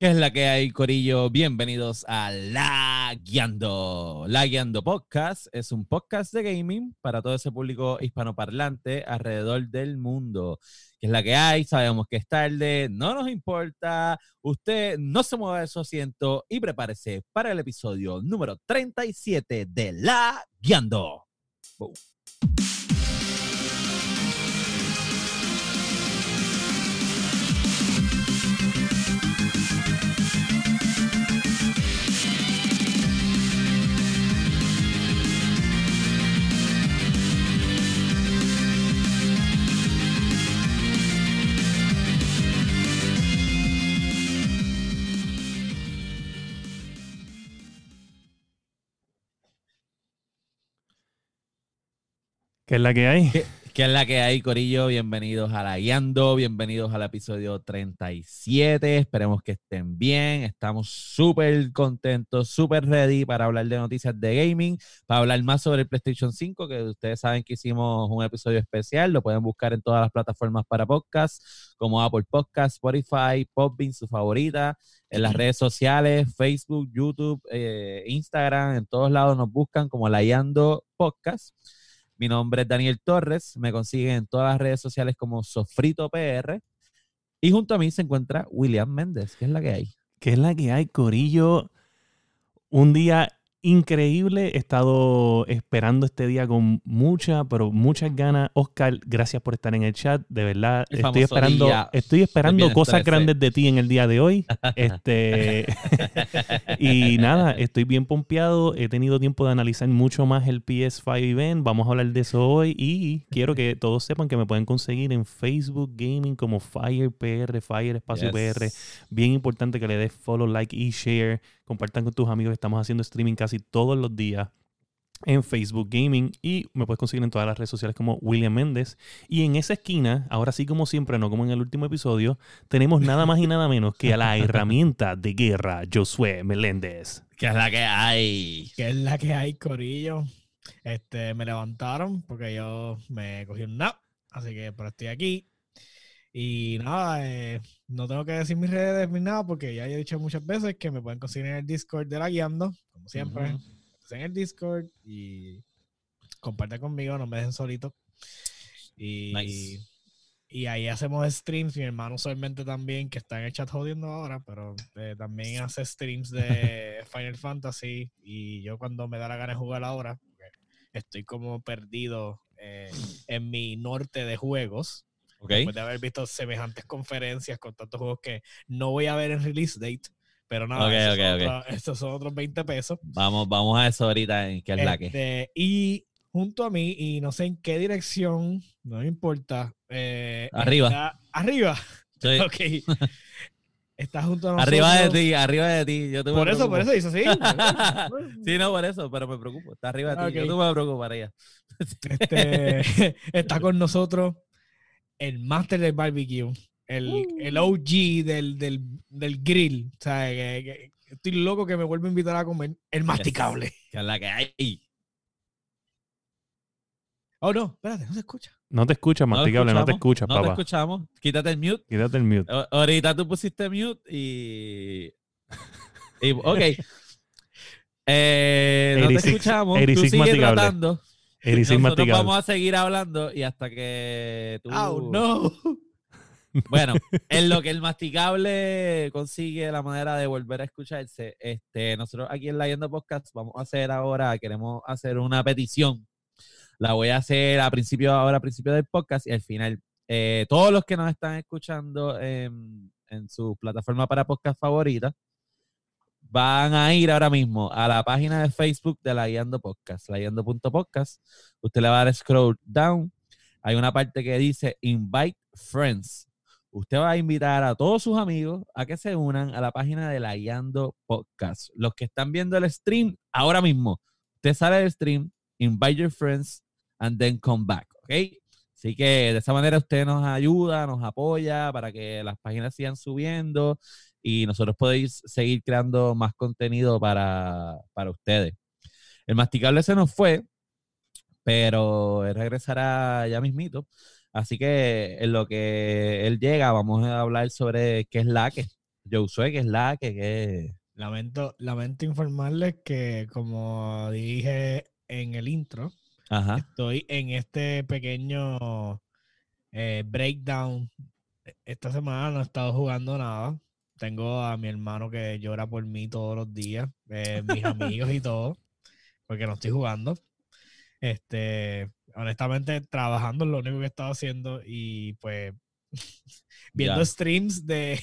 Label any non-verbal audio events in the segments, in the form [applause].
¿Qué es la que hay, Corillo? Bienvenidos a La Guiando. La Guiando Podcast es un podcast de gaming para todo ese público hispanoparlante alrededor del mundo. ¿Qué es la que hay? Sabemos que es tarde, no nos importa. Usted no se mueva de su asiento y prepárese para el episodio número 37 de La Guiando. Boom. ¿Qué es la que hay? ¿Qué, qué es la que hay, Corillo? Bienvenidos a La Guiando, bienvenidos al episodio 37. Esperemos que estén bien. Estamos súper contentos, súper ready para hablar de noticias de gaming, para hablar más sobre el PlayStation 5, que ustedes saben que hicimos un episodio especial. Lo pueden buscar en todas las plataformas para podcast, como Apple Podcast, Spotify, Podbean, su favorita, en las redes sociales, Facebook, YouTube, eh, Instagram, en todos lados nos buscan como La Guiando Podcast. Mi nombre es Daniel Torres, me consiguen en todas las redes sociales como Sofrito PR. Y junto a mí se encuentra William Méndez, que es la que hay. ¿Qué es la que hay, Corillo? Un día increíble. He estado esperando este día con mucha, pero muchas ganas. Oscar, gracias por estar en el chat. De verdad, El estoy esperando, día estoy esperando cosas grandes de ti en el día de hoy. [laughs] Este, [laughs] y nada, estoy bien pompeado. He tenido tiempo de analizar mucho más el PS5 event. Vamos a hablar de eso hoy. Y quiero que todos sepan que me pueden conseguir en Facebook Gaming como Fire PR, Fire Espacio Yes. PR. Bien importante que le des follow, like y share. Compartan con tus amigos. Estamos haciendo streaming casi todos los días en Facebook Gaming y me puedes conseguir en todas las redes sociales como William Méndez. Y en esa esquina, ahora sí como siempre, no como en el último episodio, tenemos nada más y nada menos que a la [laughs] herramienta de guerra, Josué Meléndez. Que es la que hay. que es la que hay, Corillo. Este, me levantaron porque yo me cogí un nap, así que pero estoy aquí. Y nada, eh, no tengo que decir mis redes ni nada porque ya he dicho muchas veces que me pueden conseguir en el Discord de la guiando, como siempre. En el Discord y compartan conmigo, no me dejen solito. Y, Nice. y ahí hacemos streams. Mi hermano usualmente también, que está en el chat jodiendo ahora, pero eh, también hace streams de [laughs] Final Fantasy. Y yo cuando me da la gana de jugar ahora, estoy como perdido eh, en mi norte de juegos. ¿Ok? Después de haber visto semejantes conferencias con tantos juegos que no voy a ver en release date. Pero nada, Ok, estos, ok, son ok. otros- estos son otros 20 pesos. Vamos, vamos a eso ahorita en que es la que. Este, y junto a mí, y no sé en qué dirección, no me importa. eh, Arriba. está- arriba. Sí. [laughs] Ok. Está junto a nosotros. Arriba de ti, arriba de ti. Yo te Por eso, por eso hizo así. [laughs] Sí, no, por eso, pero me preocupo. Está arriba de ti. Yo tú me ella. [laughs] Este, está con nosotros el máster del barbecue, el, Uh. el OG del, del, del grill. O sea, que- que- estoy loco que me vuelva a invitar a comer el masticable. Que es la que hay. Oh, no, espérate, no se escucha. No te escuchas, No masticable, no te escuchas, No te papá. escuchamos. Quítate el mute. Quítate el mute. Ahorita tú pusiste mute y. y ok. [laughs] Eh, no te 86 escuchamos. Tú 86 sigues masticable. tratando. Eres Nosotros masticable. vamos a seguir hablando y hasta que tú. Oh, no. [laughs] Bueno, en lo que el masticable consigue la manera de volver a escucharse, este, nosotros aquí en la Yendo Podcast vamos a hacer ahora, queremos hacer una petición. La voy a hacer a principio, ahora a principio del podcast y al final. Eh, todos los que nos están escuchando en, en su plataforma para podcast favorita van a ir ahora mismo a la página de Facebook de la Guiando Podcast, la Guiando.podcast. Usted le va a dar scroll down. Hay una parte que dice Invite Friends. Usted va a invitar a todos sus amigos a que se unan a la página de la Guiando Podcast. Los que están viendo el stream ahora mismo, usted sale del stream, invite your friends, and then come back, ¿ok? Así que de esa manera usted nos ayuda, nos apoya para que las páginas sigan subiendo y nosotros podéis seguir creando más contenido para, para ustedes. El masticable se nos fue, pero él regresará ya mismito. Así que en lo que él llega, vamos a hablar sobre qué es la que. Josué, que es la que, que Lamento, lamento informarles que, como dije en el intro, Ajá. estoy en este pequeño eh, breakdown. Esta semana no he estado jugando nada. Tengo a mi hermano que llora por mí todos los días, eh, mis amigos y todo, porque no estoy jugando. Este, honestamente, trabajando es lo único que he estado haciendo y pues [laughs] viendo Ya. streams de,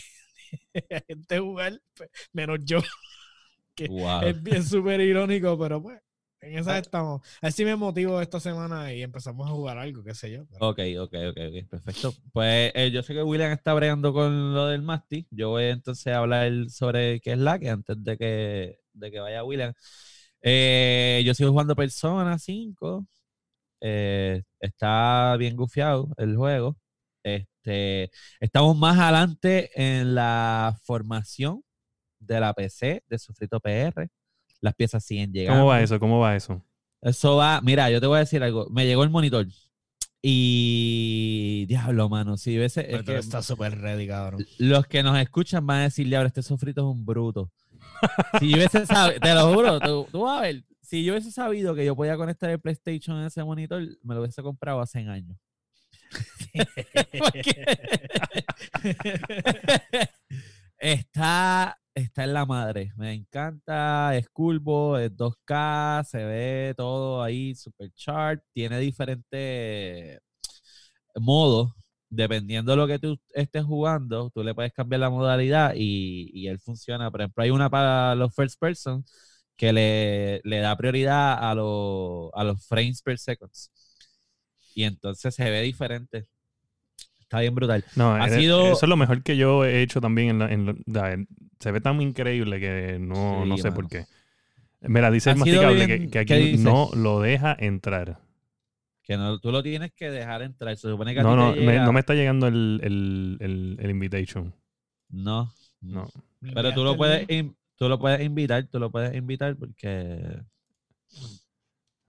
[laughs] de gente jugar, pues, menos yo. [laughs] que Wow. Es bien súper irónico, pero pues en esa Ah. estamos. Así me motivo esta semana y empezamos a jugar algo, qué sé yo. pero- Ok, ok, ok, ok, perfecto. Pues eh, yo sé que William está bregando con lo del Masti. Yo voy entonces a hablar sobre qué es la que antes de que, de que vaya William. Eh, yo sigo jugando Persona 5. Eh, está bien gufiado el juego. Este, estamos más adelante en la formación de la PC de Sofrito PR. Las piezas siguen llegando. ¿Cómo va eso? ¿Cómo va eso? Eso va, mira, yo te voy a decir algo. Me llegó el monitor. Y diablo, mano, si pero Es que estás súper ready, cabrón. los que nos escuchan van a decir, diablo, este sofrito es un bruto. Si yo hubiese sabido, te lo juro, tú, tú vas a ver, si yo hubiese sabido que yo podía conectar el PlayStation en ese monitor, me lo hubiese comprado hace años. [laughs] [laughs] [laughs] está, está en la madre. Me encanta. Es curvo, es 2K, se ve todo ahí super sharp. Tiene diferentes modos. Dependiendo de lo que tú estés jugando, tú le puedes cambiar la modalidad y, y él funciona. Por ejemplo, hay una para los first person que le, le da prioridad a, a los frames per seconds. Y entonces se ve diferente. Está bien brutal. No, Ha sido- eso es lo mejor que yo he hecho también. En la- en se ve tan increíble que no, Sí, no sé mano. por qué. Mira, dice el masticable bien- que, que ¿qué aquí no lo deja entrar. Que no, tú lo tienes que dejar entrar. Se supone que a No, ti no, te me- llega- no me está llegando el, el, el, el invitation. No. No. Pero tú lo puedes in- tú lo puedes invitar, tú lo puedes invitar porque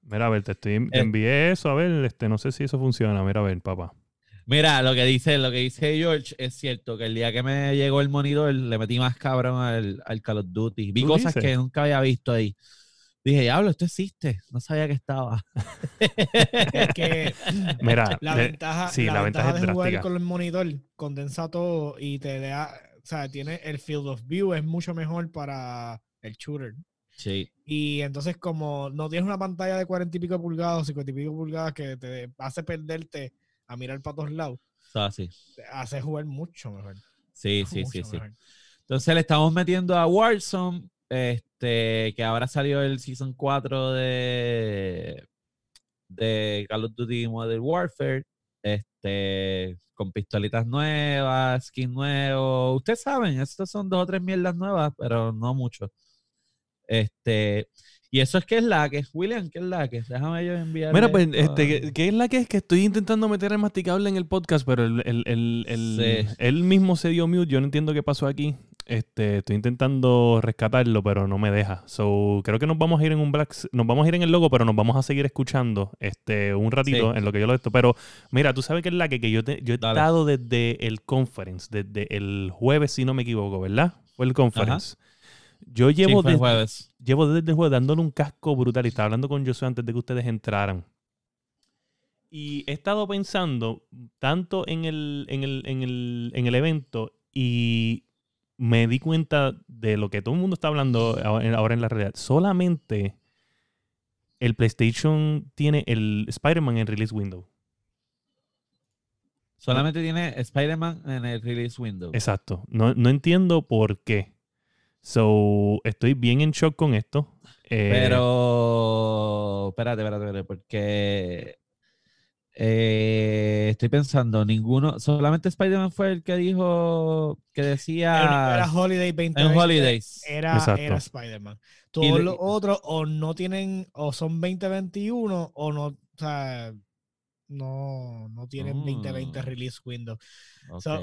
Mira, a ver, te, estoy, te Eh. envié eso, a ver, este, no sé si eso funciona. Mira, a ver, papá. Mira, lo que dice, lo que dice George es cierto que el día que me llegó el monitor le metí más cabrón al, al Call of Duty. Vi ¿Tú cosas dices? que nunca había visto ahí. Dije, diablo, esto existe. No sabía que estaba. [laughs] Es que Mira, la de- ventaja, sí, la la ventaja ventaja es de jugar con el monitor condensa todo y te da, o sea, tiene el field of view es mucho mejor para el shooter. Sí. Y entonces como no tienes una pantalla de 40 y pico pulgadas, 50 y pico pulgadas que te hace perderte a mirar para todos lados, así. te hace jugar mucho mejor. Sí, sí, mucho sí, sí. Entonces le estamos metiendo a Warzone, este, que ahora salió el Season 4 de, de Call of Duty Modern Warfare, este, con pistolitas nuevas, skin nuevo. Ustedes saben, estos son dos o tres mierdas nuevas, pero no mucho. Este, y eso es que es la que, William, ¿qué es la que? Déjame yo enviar. Mira, pues, este, ¿qué, es la que es? Que estoy intentando meter el masticable en el podcast, pero el, el, el, el- Sí. él mismo se dio mute. Yo no entiendo qué pasó aquí. Este, estoy intentando rescatarlo, pero no me deja. So, creo que nos vamos a ir en un black, nos vamos a ir en el logo, pero nos vamos a seguir escuchando este un ratito Sí. en lo que yo lo esto. Pero mira, tú sabes que es la que, que yo, te- yo he Dale. estado desde el conference, desde el jueves, si no me equivoco, ¿verdad? Fue el conference. Yo llevo desde, jueves. llevo desde el juego dándole un casco brutal y estaba hablando con Josué antes de que ustedes entraran. Y he estado pensando tanto en el, en el, en el, en el evento y me di cuenta de lo que todo el mundo está hablando ahora ahora en la realidad. Solamente el PlayStation tiene el Spider-Man en release window. Solamente tiene Spider-Man en el release window. Exacto. No, no entiendo por qué. So, estoy bien en shock con esto. Eh, Pero, espérate, espérate, espérate, porque eh, estoy pensando, ninguno, solamente Spider-Man fue el que dijo, que decía Era, era Holiday 2020. en Holidays. Era, Exacto. era Spider-Man. Todos los otros o no tienen, o son 2021 o no, o sea, no, no tienen 2020 Mm. release window. Ok. so-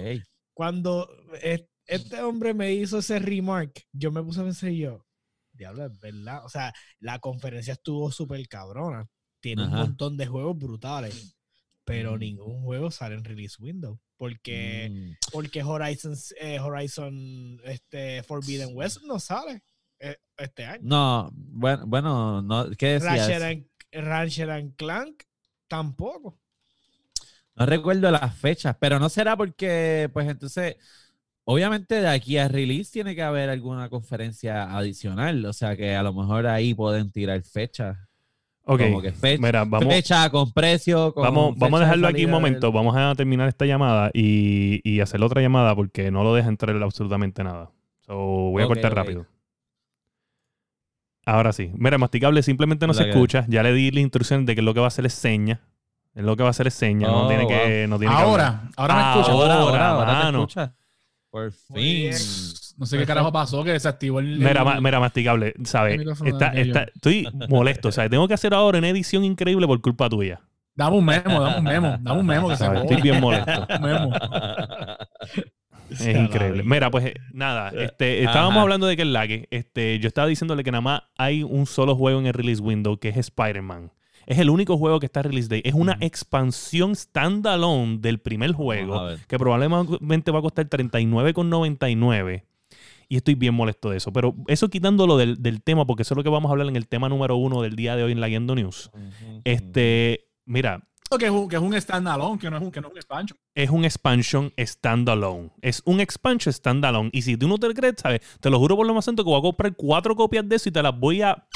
Cuando es- este hombre me hizo ese remark, yo me puse a pensar yo, diablo, es verdad. O sea, la conferencia estuvo súper cabrona. Tiene un montón de juegos brutales. pero Mm. ningún juego sale en release window. Porque, Mm. porque Horizon, eh, Horizon este, Forbidden West no sale eh, este año. No, bueno, bueno, no, ¿qué decías? Ratchet and, Ratchet and Clank tampoco. No recuerdo las fechas, pero no será porque, pues entonces, obviamente de aquí a release tiene que haber alguna conferencia adicional, o sea que a lo mejor ahí pueden tirar fechas. Ok, Como que fecha, mira, vamos, fecha con precio. Con vamos, vamos a de dejarlo aquí un momento. del- Vamos a terminar esta llamada y, y hacer otra llamada porque no lo deja entrar absolutamente nada. So, voy a cortar rápido. Ahora sí. Mira, masticable simplemente no se que- escucha. Ya le di la instrucción de que lo que va a hacer es seña. Es lo que va a hacer es seña. no Oh, tiene que, no tiene que hablar. Ahora, ahora me escuchas. Ahora, Ahora, ahora, ahora te escucha. Por fin. No sé qué carajo pasó que desactivó el. Mira, el- mira, masticable, ¿sabes? Está, está- estoy molesto, ¿sabes? Tengo que hacer ahora una edición increíble por culpa tuya. Dame un memo, dame un memo, dame un memo que se. Estoy bien molesto. Memo. Es increíble. Mira, pues nada, este, estábamos Ajá. hablando de que el lag, este, yo estaba diciéndole que nada más hay un solo juego en el release window que es Spider-Man. Es el único juego que está release day. Es una expansión standalone del primer juego que probablemente va a costar 39,99. Y estoy bien molesto de eso. Pero eso quitándolo del, del tema, porque eso es lo que vamos a hablar en el tema número uno del día de hoy en la Guiando News. Este, mira, Que es un, que es un standalone, que no es un, que no es un expansion. es un expansion standalone. Es un expansion standalone. Y si tú no te lo crees, ¿sabes? Te lo juro por lo más santo que voy a comprar cuatro copias de eso y te las voy a.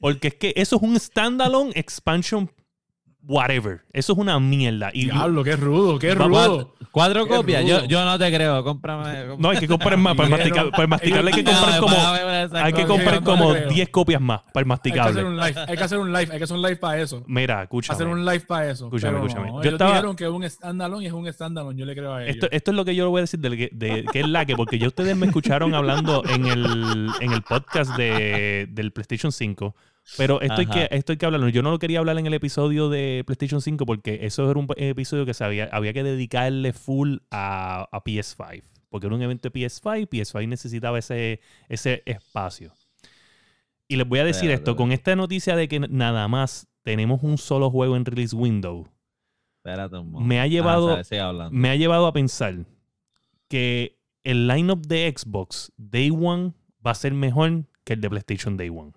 Porque es que eso es un standalone expansion whatever. Eso es una mierda. Y Diablo, qué rudo, qué rudo. Cuatro Qué copias. Yo, rudo. yo no te creo. Cómprame. no hay que comprar más. Para [laughs] el, Dijeron- mastica- para el masticable hay que [laughs] comprar como. Hay que comprar como creo. 10 copias más para el Hay que hacer masticable. un live, hay que hacer un live, hay que hacer un live para eso. Mira, escúchame. Hacer un live para eso. Escúchame, Pero escúchame. no, Yo ellos estaba- dijeron que es un standalone y es un standalone. Yo le creo a ellos. Esto, esto es lo que yo le voy a decir de, que- de que es la que, porque ya ustedes me escucharon hablando en el, en el podcast de, del PlayStation 5, pero esto hay, que, esto hay que hablarlo. Yo no lo quería hablar en el episodio de PlayStation 5 porque eso era un episodio que se había, que dedicarle full a, a PS5, porque era un evento de PS5, PS5 necesitaba ese, ese espacio. Y les voy a decir esto, con esta noticia de que nada más tenemos un solo juego en release window, Espérate un momento. me ha llevado- Ah, sabe, hablando. me ha llevado a pensar que el lineup de Xbox Day One va a ser mejor que el de PlayStation Day One.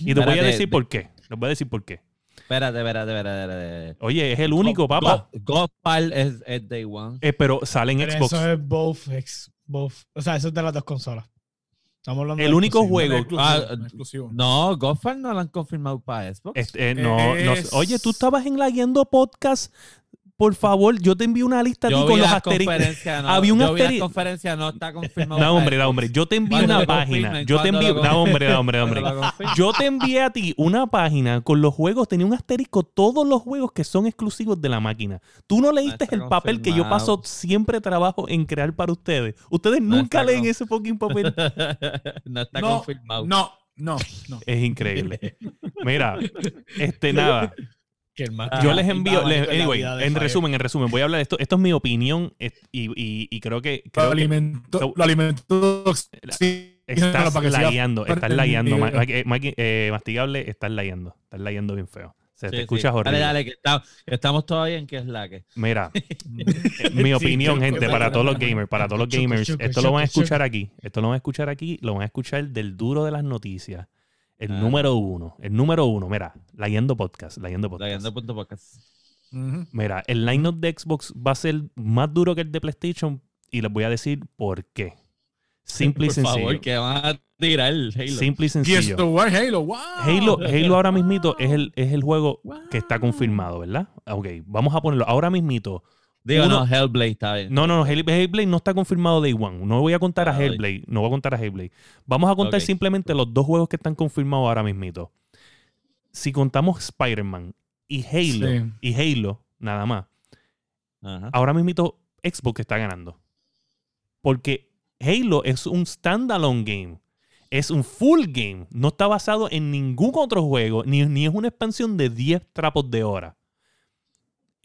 Y te voy a decir de- por qué. Les voy a decir por qué. Espérate, espérate, espérate. espérate. Oye, es el único, Go- papá. Go- Godfall es, es Day One. Eh, pero sale en Pero Xbox. eso es both, ex- both. O sea, eso es de las dos consolas. Estamos hablando El de único juego- No Ah, exclusivo, no es exclusivo. No, Godfall no lo han confirmado para Xbox. Este, eh, no, no Oye, tú estabas en la guiando podcast. Por favor, yo te envío una lista a ti Yo con los asteriscos. no, Había un yo vi las asteri- conferencias, no está confirmado. No, hombre, no, hombre. Yo te envío una página. Yo te envío. No, hombre, no, hombre, [laughs] no, hombre. Yo te envié a ti una página con los juegos, tenía un asterisco, todos los juegos que son exclusivos de la máquina. Tú no leíste está el papel que yo paso siempre trabajo en crear para ustedes. Ustedes No nunca leen con- ese fucking papel. [laughs] no está No, confirmado. No, no, no. Es increíble. [laughs] Mira, este nada. Que el más Yo Ah, les envío, les- anyway, de en resumen, en resumen, voy a hablar de esto. Esto es mi opinión es- y, y- y creo que, Lo creo que alimento, lo alimento. sí, estás para que siga lagueando, estás lagueando. Ma- eh, eh, masticable, estás lagueando. Estás lagueando bien feo. Se Sí, te sí. escuchas horrible. Dale, dale, que, está- estamos todavía en que es la que. Mira, [laughs] eh, mi opinión, Sí, gente, para todos los gamers, para todos los gamers, esto lo van a escuchar aquí. Esto lo van a escuchar aquí, lo van a escuchar del duro de las noticias. El Ah. número uno, el número uno, mira, Layendo Podcast, Layendo La Podcast. que punto podcast. Ujú. Mira, el lineup de Xbox va a ser más duro que el de PlayStation y les voy a decir por qué. Simple y Por sencillo. favor, que van a tirar el Halo. Simple y sencillo. Halo, wow. Halo, Halo ahora mismito es el, es el juego Wow. que está confirmado, ¿verdad? Ok, vamos a ponerlo. Ahora mismito. Digo, uno- no, Hellblade está bien. No, no, no, Hell- Hellblade no está confirmado Day One. No voy a contar a Ah, Hellblade. No voy a contar a Hellblade. Vamos a contar simplemente los dos juegos que están confirmados ahora mismito. Si contamos Spider-Man y Halo, Sí. y Halo, nada más, Ajá. ahora mismito Xbox está ganando. Porque Halo es un standalone game. Es un full game. No está basado en ningún otro juego, ni, ni es una expansión de 10 trapos de hora.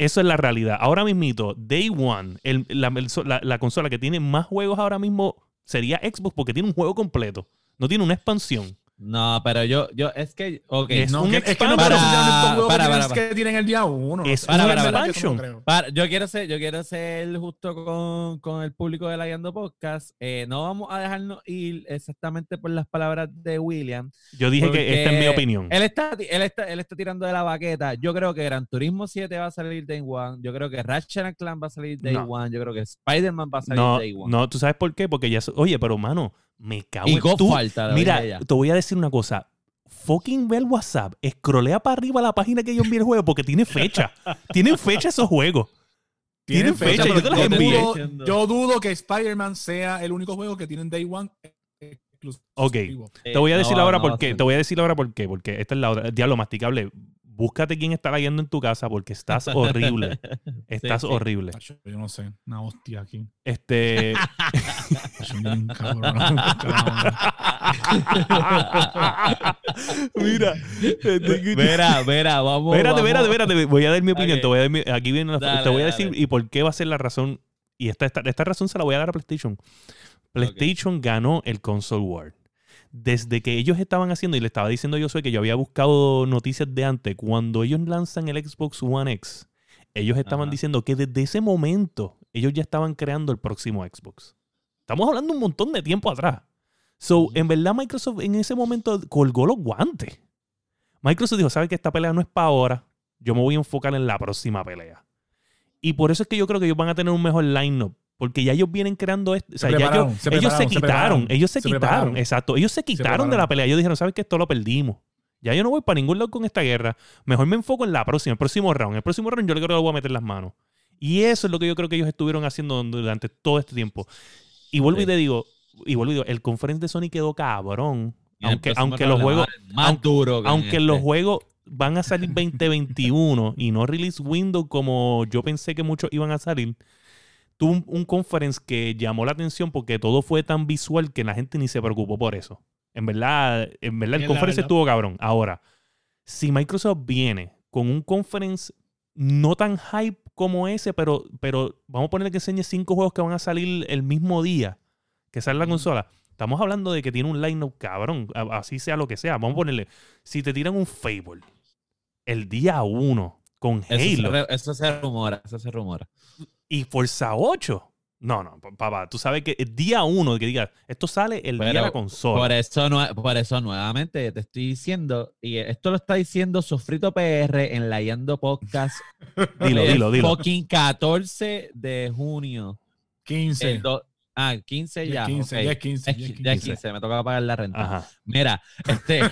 Eso es la realidad. Ahora mismito, Day One, la consola que tiene más juegos ahora mismo sería Xbox porque tiene un juego completo. No tiene una expansión. No, pero yo, yo, es que, ok. Es No, un que- es que no Para, para, para. que tienen el día uno. Es Para, para, para. expansion. Yo. Para- quiero ser, yo quiero ser justo con, con el público de la Guiando Podcast. Eh, no vamos a dejarnos ir exactamente por las palabras de William. Yo dije que esta es mi opinión. Él está, él está, él está tirando de la baqueta. Yo creo que Gran Turismo 7 va a salir Day One. Yo creo que Ratchet and Clank va a salir Day No. One. Yo creo que Spider-Man va a salir No, Day One. no, ¿tú sabes por qué? Porque ya... Oye, pero mano, me cago y en God tú. falta. Mira, te voy a decir una cosa. Fucking ve el WhatsApp, escrolea para arriba la página que yo envié el juego porque tiene fecha. [laughs] Tienen fecha esos juegos. Tienen fecha, yo te las envié. dudo- Yo dudo que Spider-Man sea el único juego que tienen Day One exclusivo. Ok. Eh, Te voy a decir no, ahora no por qué. Te voy a decir ahora por qué. Porque esta es la otra. Diablo masticable. Búscate quién está leyendo en tu casa porque estás horrible. [laughs] Estás sí. horrible. Yo no sé, una hostia aquí. Este. [laughs] Mira. este- [laughs] Verá, verá, vamos. Espérate, espérate, espérate. Voy a dar mi opinión. Te voy a dar mi- aquí viene la- Dale, te voy a dale. decir y por qué va a ser la razón. Y esta, esta, esta razón se la voy a dar a PlayStation. PlayStation ganó el Console War. Desde que ellos estaban haciendo, y le estaba diciendo yo soy que yo había buscado noticias de antes, cuando ellos lanzan el Xbox One X, ellos estaban Ajá. diciendo que desde ese momento ellos ya estaban creando el próximo Xbox. Estamos hablando un montón de tiempo atrás. So, en verdad, Microsoft en ese momento colgó los guantes. Microsoft dijo: ¿Sabes que esta pelea no es para ahora? Yo me voy a enfocar en la próxima pelea. Y por eso es que yo creo que ellos van a tener un mejor line-up. Porque ya ellos vienen creando esto. O sea, Se ya ellos, se ellos se prepararon, se quitaron. ellos se, se quitaron. prepararon. Exacto. Ellos se quitaron de la pelea. Ellos dijeron: ¿Sabes que Esto lo perdimos. Ya yo no voy para ningún lado con esta guerra. Mejor me enfoco en la próxima, el próximo round. El próximo round yo creo que le voy a meter las manos. Y eso es lo que yo creo que ellos estuvieron haciendo durante todo este tiempo. Y vuelvo y te digo, y vuelvo y digo, el conference de Sony quedó cabrón. Y el Aunque, aunque los juegos, más aunque- duro aunque los este. juegos van a salir 2021 y no release window como yo pensé que muchos iban a salir, tuvo un, un conference que llamó la atención porque todo fue tan visual que la gente ni se preocupó por eso. En verdad, en verdad el conference verdad. estuvo cabrón. Ahora, si Microsoft viene con un conference no tan hype como ese, pero, pero vamos a ponerle que enseñe cinco juegos que van a salir el mismo día que sale la consola. Estamos hablando de que tiene un line-up cabrón, así sea lo que sea. Vamos a ponerle, si te tiran un Fable el día uno con Eso se, Halo re- eso se rumora, eso se rumora. Y Forza 8. No, no, pa- papá, tú sabes que el día uno que digas, esto sale el día de la consola. Por eso, no, por eso nuevamente te estoy diciendo, y esto lo está diciendo Sofrito PR en la Yendo Podcast. [laughs] Dilo, dilo, dilo. Fucking 14 de junio. 15. El do- ah, 15 ya. 15, ok. ya es 15. Es ya es qui- ya es 15. 15, me toca pagar la renta. Ajá. Mira, este. [laughs]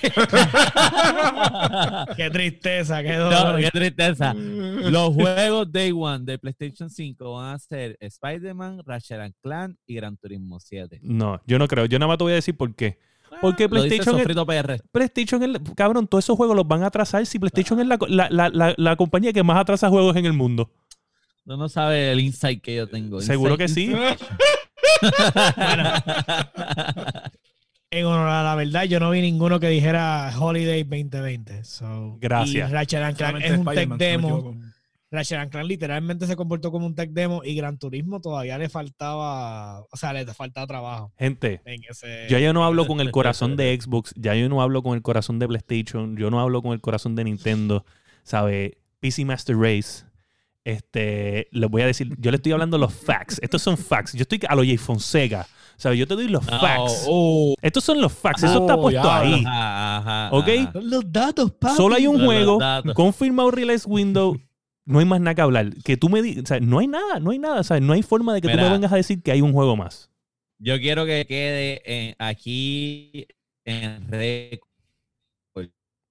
Qué tristeza, qué no, dolor. qué tristeza. [laughs] Los juegos Day One de PlayStation 5 van a ser Spider-Man, Ratchet and Clank y Gran Turismo 7. No, yo no creo. Yo nada más te voy a decir por qué. Porque Ah, Lo dice PlayStation PR. PlayStation, cabrón, todos esos juegos los van a atrasar si PlayStation es la, la- la- la- la compañía que más atrasa juegos en el mundo. No, no sabe el insight que yo tengo. Seguro Insight- que sí. [laughs] En honor a la verdad, yo no vi ninguno que dijera Holiday 2020. So, Gracias. Y Ratchet and Clank es un tech demo. Ratchet and Clank literalmente se comportó como un tech demo y Gran Turismo todavía le faltaba, o sea, le faltaba trabajo Gente, en ese. yo ya no hablo con el corazón de Xbox, ya yo no hablo con el corazón de PlayStation, yo no hablo con el corazón de Nintendo, ¿sabe? PC Master Race. Este, les voy a decir, yo le estoy hablando los facts. Estos son facts. Yo estoy a lo Jay Fonseca. ¿Sabes? Yo te doy los facts. oh, Estos son los facts. Eso está Oh, puesto ya. ahí. ajá, ajá, ¿Ok? ajá. Son los datos, papi. Solo hay un Los juego confirmado release window. No hay más nada que hablar. Que tú me digas, o sea, no hay nada, no hay nada. O sea, no hay forma de que tú me vengas a decir que hay un juego más. Yo quiero que quede en- aquí en récord.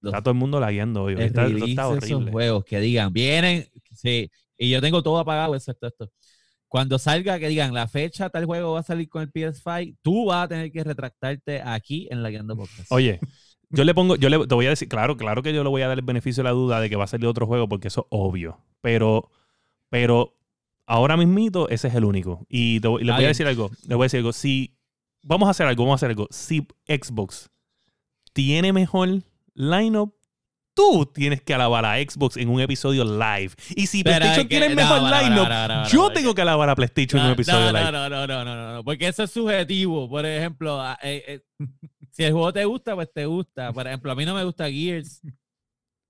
Los Está todo el mundo lagueando hoy. Está, está de esos horrible. juegos que digan, vienen, sí, y yo tengo todo apagado excepto esto. Cuando salga, que digan la fecha, tal juego va a salir con el PS5, tú vas a tener que retractarte aquí en la Guiando Podcast. Oye, yo le pongo, yo le, te voy a decir, claro, claro que yo le voy a dar el beneficio de la duda de que va a salir otro juego porque eso es obvio. Pero, pero ahora mismito ese es el único. Y te voy- a decir algo. Les voy a decir algo. Si vamos a hacer algo, vamos a hacer algo. Si Xbox tiene mejor lineup, tú tienes que alabar a Xbox en un episodio live. Y si Pero PlayStation que- tiene el no, mejor para, lineup, yo tengo que alabar a PlayStation en un No, episodio no, live. no, no, no, no, no, no, porque eso es subjetivo. Por ejemplo, eh, eh, Si el juego te gusta, pues te gusta. Por ejemplo, a mí no me gusta Gears.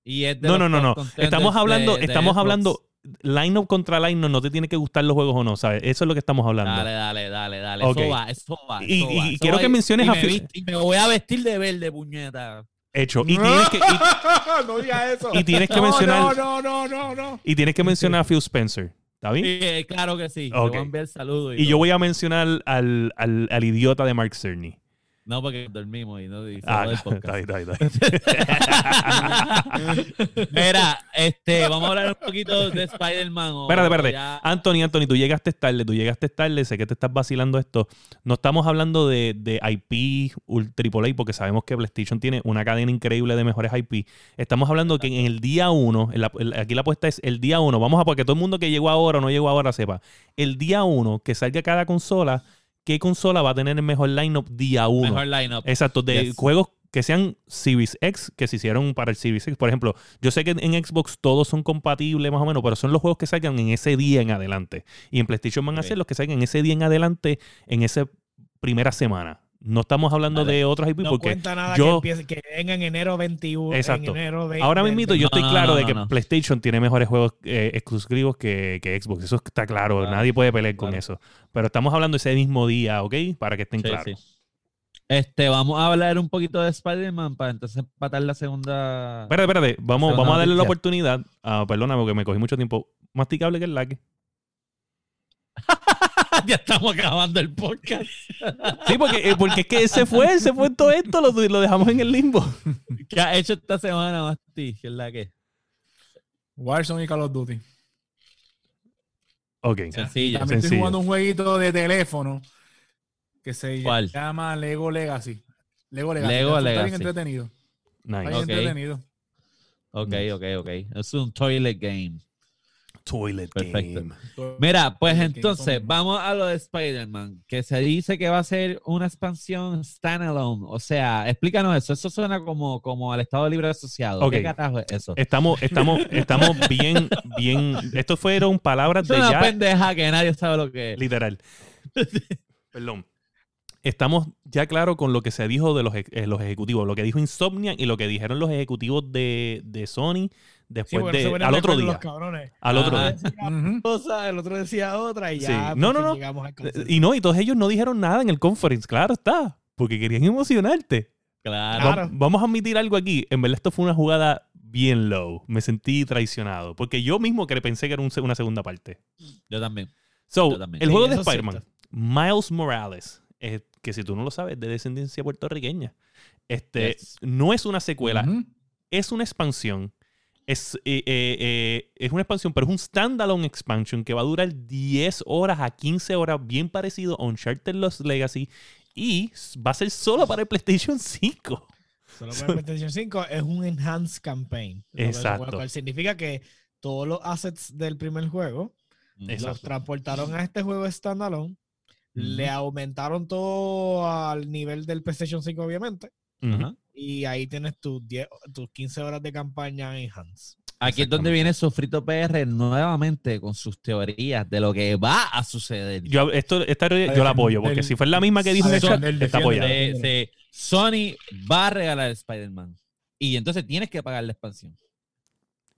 Y es de No, no, no, no. Estamos hablando, de- de estamos Xbox. hablando line-up contra line-up, no te tiene que gustar los juegos o no, ¿sabes? Eso es lo que estamos hablando. Dale, dale, dale, dale. Ok. Eso va, eso va. Y- eso y- va, y eso quiero va. que menciones y a me, y me voy a vestir de verde, puñeta. Hecho. Y tienes que, y- [laughs] no digas eso. y tienes que No, mencionar, No, no, no, no, no. y tienes que mencionar a Phil Spencer. ¿Está bien? Sí, eh, claro que sí. Ok. Le voy a enviar saludos. Y yo voy a mencionar al, al, al idiota de Mark Cerny. No, porque dormimos y no se Ah, el [laughs] está podcast. bien, está bien, está bien. [laughs] Mira, este, vamos a hablar un poquito de Spider-Man. Espérate, espérate. ya- Anthony, Anthony, tú llegaste tarde, tú llegaste tarde, sé que te estás vacilando esto. No estamos hablando de, de IP AAA porque sabemos que PlayStation tiene una cadena increíble de mejores IP. Estamos hablando que en el día uno, en la- el- aquí la apuesta es el día uno, vamos a para que todo el mundo que llegó ahora o no llegó ahora sepa. El día uno que salga cada consola, ¿qué consola va a tener el mejor lineup día uno? Mejor lineup. Exacto, de Yes. juegos que sean Series X, que se hicieron para el Series X. Por ejemplo, yo sé que en Xbox todos son compatibles más o menos, pero son los juegos que salgan en ese día en adelante. Y en PlayStation van a ser los que salgan en ese día en adelante, en esa primera semana. No estamos hablando Vale. de otros IP No porque cuenta nada yo- que, empiece, que venga en enero 21. Exacto. En enero 20, ahora mismo yo estoy no, claro no, de no, que no. PlayStation tiene mejores juegos eh, exclusivos que, que Xbox. Eso está claro, Claro, nadie puede pelear con eso. Pero estamos hablando ese mismo día, ¿ok? Para que estén Sí, claros. sí. Este, vamos a hablar un poquito de Spider-Man para entonces empatar la segunda. Espérate, espérate. Vamos, Segunda vamos a darle la oportunidad. Ah, perdona, porque me cogí mucho tiempo. Masticable que el lag. [laughs] ya estamos acabando el podcast. Sí, porque, eh, porque es que se fue, se fue todo esto, lo, lo dejamos en el limbo. [laughs] ¿Qué has hecho esta semana, Masti? ¿Qué es la que? Warzone y Call of Duty. Ok. Sencillo. También estoy jugando un jueguito de teléfono que se ¿Cuál? llama Lego Legacy. Lego Legacy. Lego Está bien Legacy. entretenido. Está bien entretenido. Ok, ok, ok. Es un toilet game. Toilet Perfecto. game. Mira, pues entonces, vamos a lo de Spider-Man, que se dice que va a ser una expansión standalone. O sea, explícanos eso. Eso suena como, como al Estado Libre Asociado. Ok. ¿Qué carajo es eso? Estamos, estamos, [laughs] estamos bien, bien. Estos fueron palabras Es de una ya. pendeja que nadie sabe lo que es. Literal. [laughs] Perdón. Estamos ya claro con lo que se dijo de los, eh, los ejecutivos, lo que dijo Insomniac y lo que dijeron los ejecutivos de, de Sony después no de, al otro día. Los cabrones. Al otro día. [laughs] Cosa, el otro decía otra y Sí. ya. No, por no, no. Llegamos al consenso. Y no, y todos ellos no dijeron nada en el conference, claro está, porque querían emocionarte. Claro. Va- Claro. vamos a admitir algo aquí. En verdad, esto fue una jugada bien low. Me sentí traicionado. Porque yo mismo que pensé que era un una segunda parte. Yo también. So, Yo también. el Sí, juego de Spider-Man. Miles Morales, eh, que si tú no lo sabes, es de descendencia puertorriqueña. Este, Yes. no es una secuela, es una expansión. Es, eh, eh, eh, es una expansión, pero es un standalone expansion que va a durar 10 horas a 15 horas, bien parecido a Uncharted Lost Legacy. Y va a ser solo para el PlayStation 5. Solo para el PlayStation 5 es un enhanced campaign. Exacto. Lo cual significa que todos los assets del primer juego los transportaron a este juego standalone. Le aumentaron todo al nivel del PlayStation 5, obviamente. Y ahí tienes tus 10, tus 15 horas de campaña enhanced. Aquí es donde viene Sofrito PR nuevamente con sus teorías de lo que va a suceder. Yo, esto, esta teoría yo la apoyo, porque si fue la misma que dijo en el chat, está apoyada. De- de- Sony va a regalar Spider-Man. Y entonces tienes que pagar la expansión.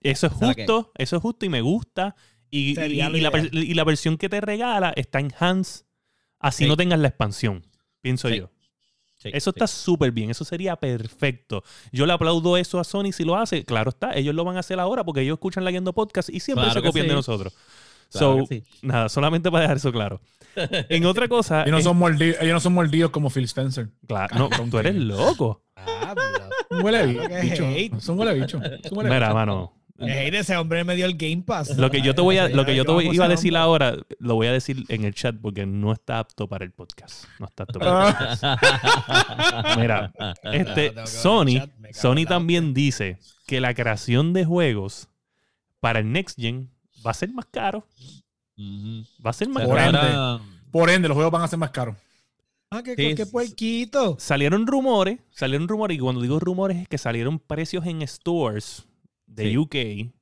Eso es justo, eso es justo y me gusta. Y, la, y versión que te regala está en hands, así Sí. no tengas la expansión, pienso Sí. yo. Sí, Eso sí. está súper bien, eso sería perfecto. Yo le aplaudo eso a Sony si lo hace. Claro está, ellos lo van a hacer ahora porque ellos escuchan Leyendo Podcast y siempre Claro se copian de nosotros. Claro so, nada, solamente para dejar eso claro. En otra cosa, Ellos no, son mordidos, ellos no son mordidos como Phil Spencer. claro, no, tú eres loco. Un huele bicho. Son huele bicho. Mira, mano, Hey, ese hombre me dio el Game Pass. Lo que yo te voy a, lo que yo te voy- Vamos iba a decir ahora, lo voy a decir en el chat porque no está apto para el podcast. No está apto para el podcast. Ah, Mira, [laughs] Tengo que este Sony, Sony también dice que la creación de juegos para el Next Gen va a ser más caro. Va a ser más Por caro. ende. Por ende, los juegos van a ser más caros. Ah, qué, Sí, qué puerquito. Salieron rumores, salieron rumores, y cuando digo rumores es que salieron precios en stores de Sí. UK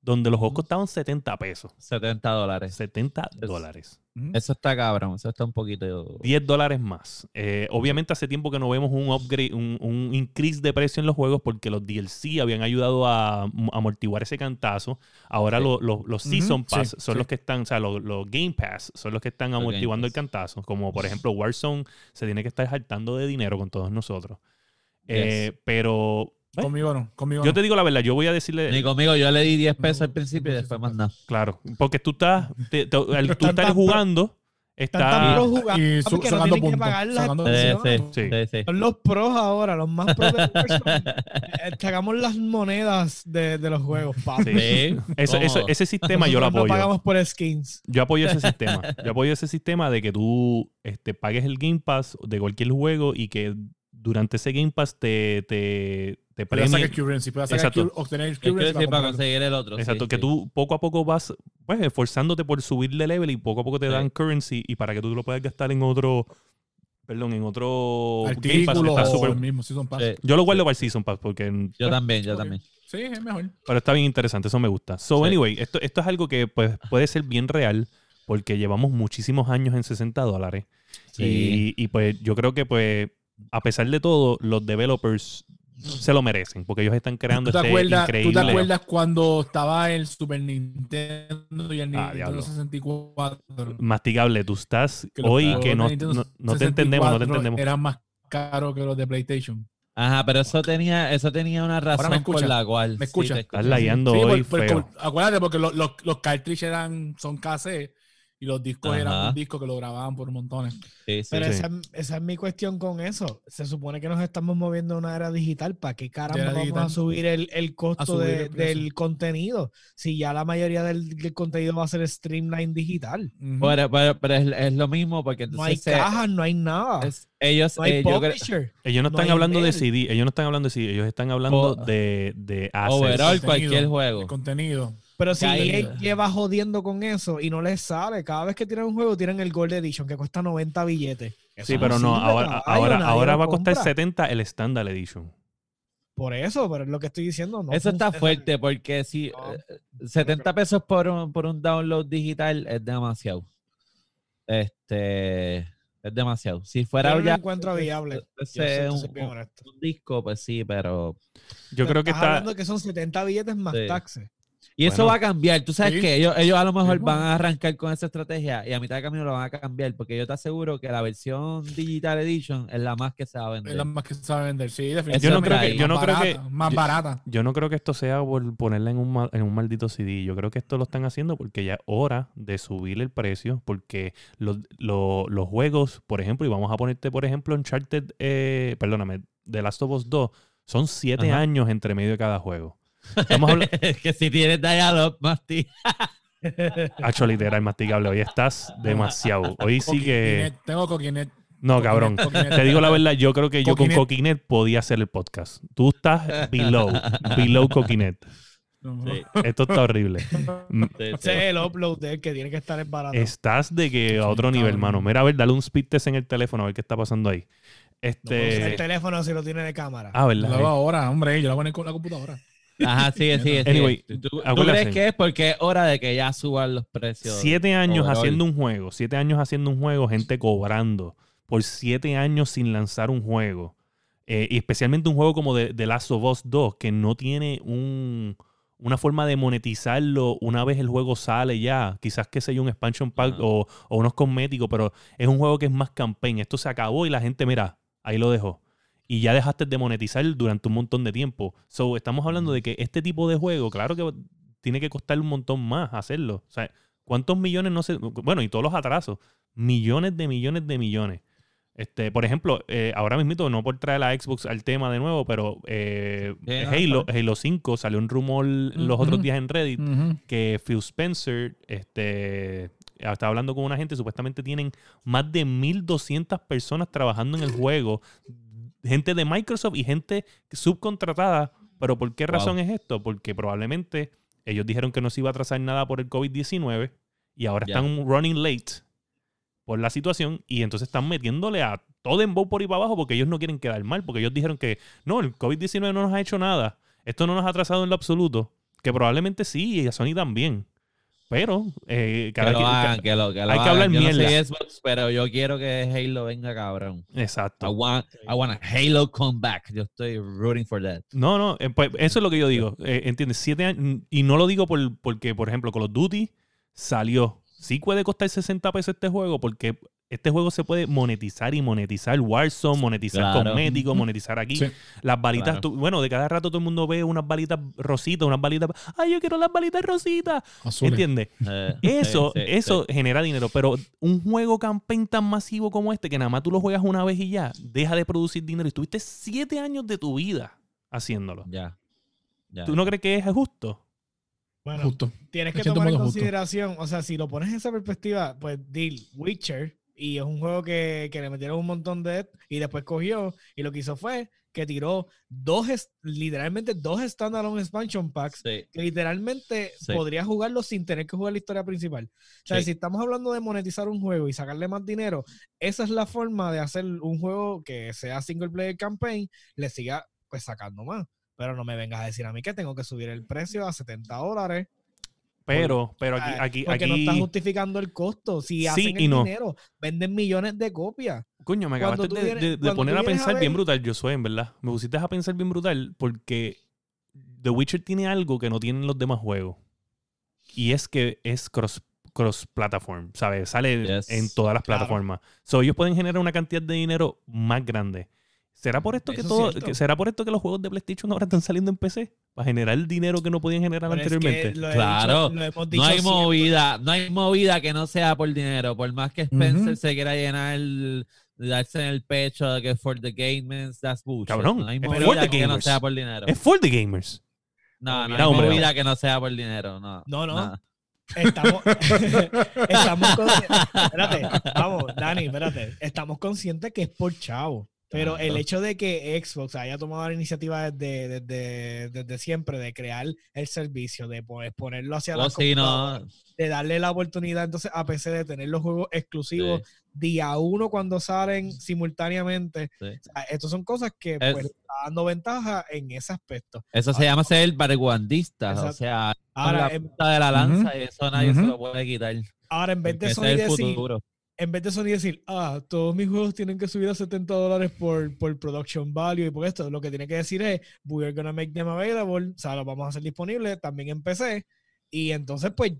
donde los juegos costaban 70 pesos. 70 dólares. 70 Es- dólares. Eso está cabrón, eso está un poquito... 10 dólares más. Eh, obviamente hace tiempo que no vemos un upgrade, un, un increase de precio en los juegos porque los DLC habían ayudado a am- amortiguar ese cantazo. Ahora Sí. lo- lo- los Ujú, Season Pass sí, son sí. los que están, o sea, los, los Game Pass son los que están Los amortiguando el cantazo. Como por ejemplo Warzone se tiene que estar saltando de dinero con todos nosotros. Eh, pero bueno, Conmigo no, conmigo yo no. te digo la verdad, yo voy a decirle... Ni conmigo, yo le di 10 pesos al principio y después más nada. Claro, porque tú estás, te- te- al tú pro- jugando, Están tan está... pros jugando y su- porque no sacando tienen que puntos, pagar las sacando- Sí, expansiones. sí, Sí. sí, sí. Son los pros ahora, los más pros de Warzone. [laughs] Eh, Sacamos las monedas de, de los juegos, papi. Sí. Eso- eso- cómodo. ese sistema yo lo Nosotros apoyo. No pagamos por skins. Yo apoyo ese sistema. Yo apoyo ese sistema de que tú este, pagues el Game Pass de cualquier juego y que durante ese Game Pass te, te, te sacar currency, puedes sacar Exacto. obtener currency para conseguir el otro. Exacto, sí, que sí. tú poco a poco vas pues, esforzándote por subir de level y poco a poco te Sí. dan currency y para que tú lo puedas gastar en otro, perdón, en otro Game Pass. Artículo Está o súper- el mismo Season Pass. Sí. Yo lo guardo para el Season Pass porque Yo también, yo también. Sí, es mejor. Pero está bien interesante, eso me gusta. So, Sí. anyway, esto, esto es algo que pues, puede ser bien real porque llevamos muchísimos años en 60 dólares. Sí. Y, y, pues yo creo que pues a pesar de todo, los developers se lo merecen porque ellos están creando ¿Tú te, este acuerdas, increíble... ¿Tú te acuerdas cuando estaba el Super Nintendo y el Ah, Nintendo diablo. 64? Masticable, tú estás Que hoy que no, no, no te entendemos, no te 64 entendemos. Eran más caros que los de PlayStation. Ajá, pero eso tenía, eso tenía una razón por la cual. ¿Me sí, escucha? te Estás layando Sí, hoy por- por- feo. acuérdate, porque los, los, los cartridges eran, son cassette y los discos Ajá. eran un disco que lo grababan por montones. Sí, sí. Pero Sí. esa, esa es mi cuestión con eso. Se supone que nos estamos moviendo a una era digital. ¿Para qué caramba vamos digital. a subir el, el costo subir de- el del contenido? Si ya la mayoría del, del contenido va a ser streamline digital. Ujú. Pero, pero- pero es, es lo mismo porque No hay se- cajas, no hay nada. es- ellos, no hay eh, yo creo- publisher. Ellos no no están hay hablando de mail. CD, ellos no están hablando de CD, ellos están hablando O- de, de assets. overall Contenido, cualquier el juego. contenido. Pero si Ahí- EA lleva jodiendo con eso y no les sale, cada vez que tiran un juego tiran el Gold Edition que cuesta 90 billetes. Sí, pero no, ahora, ahora, va a costar compra. 70 el Standard Edition. Por eso, pero es lo que estoy diciendo. no Eso está fuerte porque si No, eh, 70 pesos por un, por un download digital es demasiado. Este es demasiado. Si fuera Yo no lo encuentro viable. ese Yo sé, un, un- un disco, pues sí, pero Yo creo que está... hablando que son 70 billetes más Sí. taxes. Y eso va a cambiar. Tú sabes Sí. que ellos, ellos a lo mejor Sí, van a arrancar con esa estrategia y a mitad de camino lo van a cambiar porque yo te aseguro que la versión Digital Edition es la más que se va a Es vender. la más que se sabe vender. Sí, Yo definitivamente. no creo que- yo no Más creo que- barata, Más yo- barata. Yo no creo que esto sea por ponerla en un, mal- en un maldito CD. Yo creo que esto lo están haciendo porque ya es hora de subir el precio. Porque los, lo- los juegos, por ejemplo, y vamos a ponerte, por ejemplo, Uncharted, eh, perdóname, The Last of Us 2, son siete Ajá. años entre medio de cada juego. Estamos hablando. [laughs] que si tienes dial-up, Masti. [laughs] Hacho literal, masticable. Hoy estás demasiado. Hoy sí que. Coquinet, Tengo coquinet. No, cabrón. Te digo la verdad, yo creo que yo con Coquinet. Podía hacer el podcast. Tú estás below, below Coquinet. Sí, Esto está horrible. Mm, sí, sí. Ese es el upload de él que tiene que estar en barato. Estás de que a Sí, otro nivel, cabrón. mano. Mira, a ver, dale un speed test en el teléfono a ver qué está pasando ahí. el Este. teléfono si lo tiene de cámara. Ah, Lo ¿verdad? hago ahora, hombre. Yo lo voy a poner con la computadora. Ajá, sigue, sigue. sigue. Anyway, ¿Tú, tú acuérdate. crees que es porque es hora de que ya suban los precios? Siete años overall? haciendo un juego, siete años haciendo un juego, gente cobrando por siete años sin lanzar un juego. Eh, y especialmente un juego como The, The Last of Us 2, que no tiene un, una forma de monetizarlo una vez el juego sale ya. Quizás que sea un expansion pack o, o unos cosméticos, pero es un juego que es más campaign. Esto se acabó y la gente, mira, ahí lo dejó. Y ya dejaste de monetizar durante un montón de tiempo. So, estamos hablando de que este tipo de juego, claro que tiene que costar un montón más hacerlo. O sea, ¿cuántos millones no se... Bueno, y todos los atrasos. Millones de millones de millones. Este, por ejemplo, eh, ahora mismo, no por traer la Xbox al tema de nuevo, pero eh, Halo, Halo 5 salió un rumor los otros días en Reddit que Phil Spencer este, estaba hablando con una gente, supuestamente tienen más de 1200 personas trabajando en el juego, gente de Microsoft y gente subcontratada. Pero ¿por qué Wow. razón es esto? Porque probablemente ellos dijeron que no se iba a trazar nada por el COVID-19 y ahora están running late por la situación y entonces están metiéndole a todo en por y para abajo porque ellos no quieren quedar mal, porque ellos dijeron que no, el COVID-19 no nos ha hecho nada, esto no nos ha atrasado en lo absoluto. Que probablemente sí, y a Sony también. Pero, eh, Que cada lo quien- hagan, ca- que lo, que lo hay que hablar Yo no soy mierda. Xbox, pero yo quiero que Halo venga cabrón. I Exacto. want, I want a Halo comeback. Yo estoy rooting for that. No, no, eh, pues eso es lo que yo digo. Eh, ¿Entiendes? Siete años. Y no lo digo por, porque, por ejemplo, Call of Duty salió. Sí puede costar 60 pesos este juego porque este juego se puede monetizar y monetizar Warzone, monetizar Claro. cosméticos, monetizar aquí. Sí. Las balitas, Claro. tú- bueno, de cada rato todo el mundo ve unas balitas rositas, unas balitas. ¡Ay, yo quiero las balitas rositas! Azules. ¿Entiendes? Eh, Eso, sí, sí, eso genera dinero, pero un juego campaign tan masivo como este, que nada más tú lo juegas una vez y ya, deja de producir dinero. Y estuviste siete años de tu vida haciéndolo. Ya. ya. ¿Tú no crees que es justo? Bueno, Justo. tienes que tomar en justo. consideración, o sea, si lo pones en esa perspectiva, pues Deal, Witcher, y es un juego que, que le metieron un montón de, y después cogió, y lo que hizo fue que tiró dos, literalmente dos standalone expansion packs, Sí. que literalmente Sí. podrías jugarlo sin tener que jugar la historia principal. O sea, Sí. si estamos hablando de monetizar un juego y sacarle más dinero, esa es la forma de hacer un juego que sea single player campaign, le siga pues sacando más. Pero no me vengas a decir a mí que tengo que subir el precio a 70 dólares. Pero, pero aquí, Ah, aquí, porque no está aquí, justificando el costo. Si Sí hacen y el no. dinero, venden millones de copias. coño, me acabaste de, vienes- de- de cuando poner a pensar bien brutal, yo soy, en verdad. Me pusiste a pensar bien brutal porque The Witcher tiene algo que no tienen los demás juegos. Y es que es cross, cross platform, ¿sabes? Sale Yes. en todas las Claro. plataformas. So, ellos pueden generar una cantidad de dinero más grande. ¿Será por esto que Eso todo, que- será por esto que los juegos de PlayStation ahora están saliendo en PC? Para generar el dinero que no podían generar Pero es que anteriormente. Claro. dicho- lo hemos No hay siempre. movida, no hay movida que no sea por dinero. Por más que Spencer se quiera llenar el, darse en el pecho de que for the gamers, that's bullshit. Cabrón, no hay for movida the que no sea por dinero. Es for the gamers. No, no mira, hay hombre. movida que no sea por dinero. No, No, no. Estamos, [laughs] [laughs] estamos conscientes. Espérate, vamos, Dani, espérate. Estamos conscientes que es por chavo. Pero el hecho de que Xbox haya tomado la iniciativa desde, desde, desde siempre de crear el servicio, de poner- ponerlo hacia la O si no, computadora, de darle la oportunidad entonces a PC de tener los juegos exclusivos día uno cuando salen simultáneamente. Sí. O sea, estas son cosas que Es- pues, está dando ventaja en ese aspecto. eso se llama ser barguandista. O sea, Ahora, la en, punta de la lanza y eso nadie se lo puede quitar. ahora, en vez de Sony decir, futuro. En vez de Sony decir, ah, todos mis juegos tienen que subir a 70 dólares por, por production value y por esto, lo que tiene que decir es, we're gonna make them available, o sea, los vamos a hacer disponibles también en PC. Y entonces, pues, o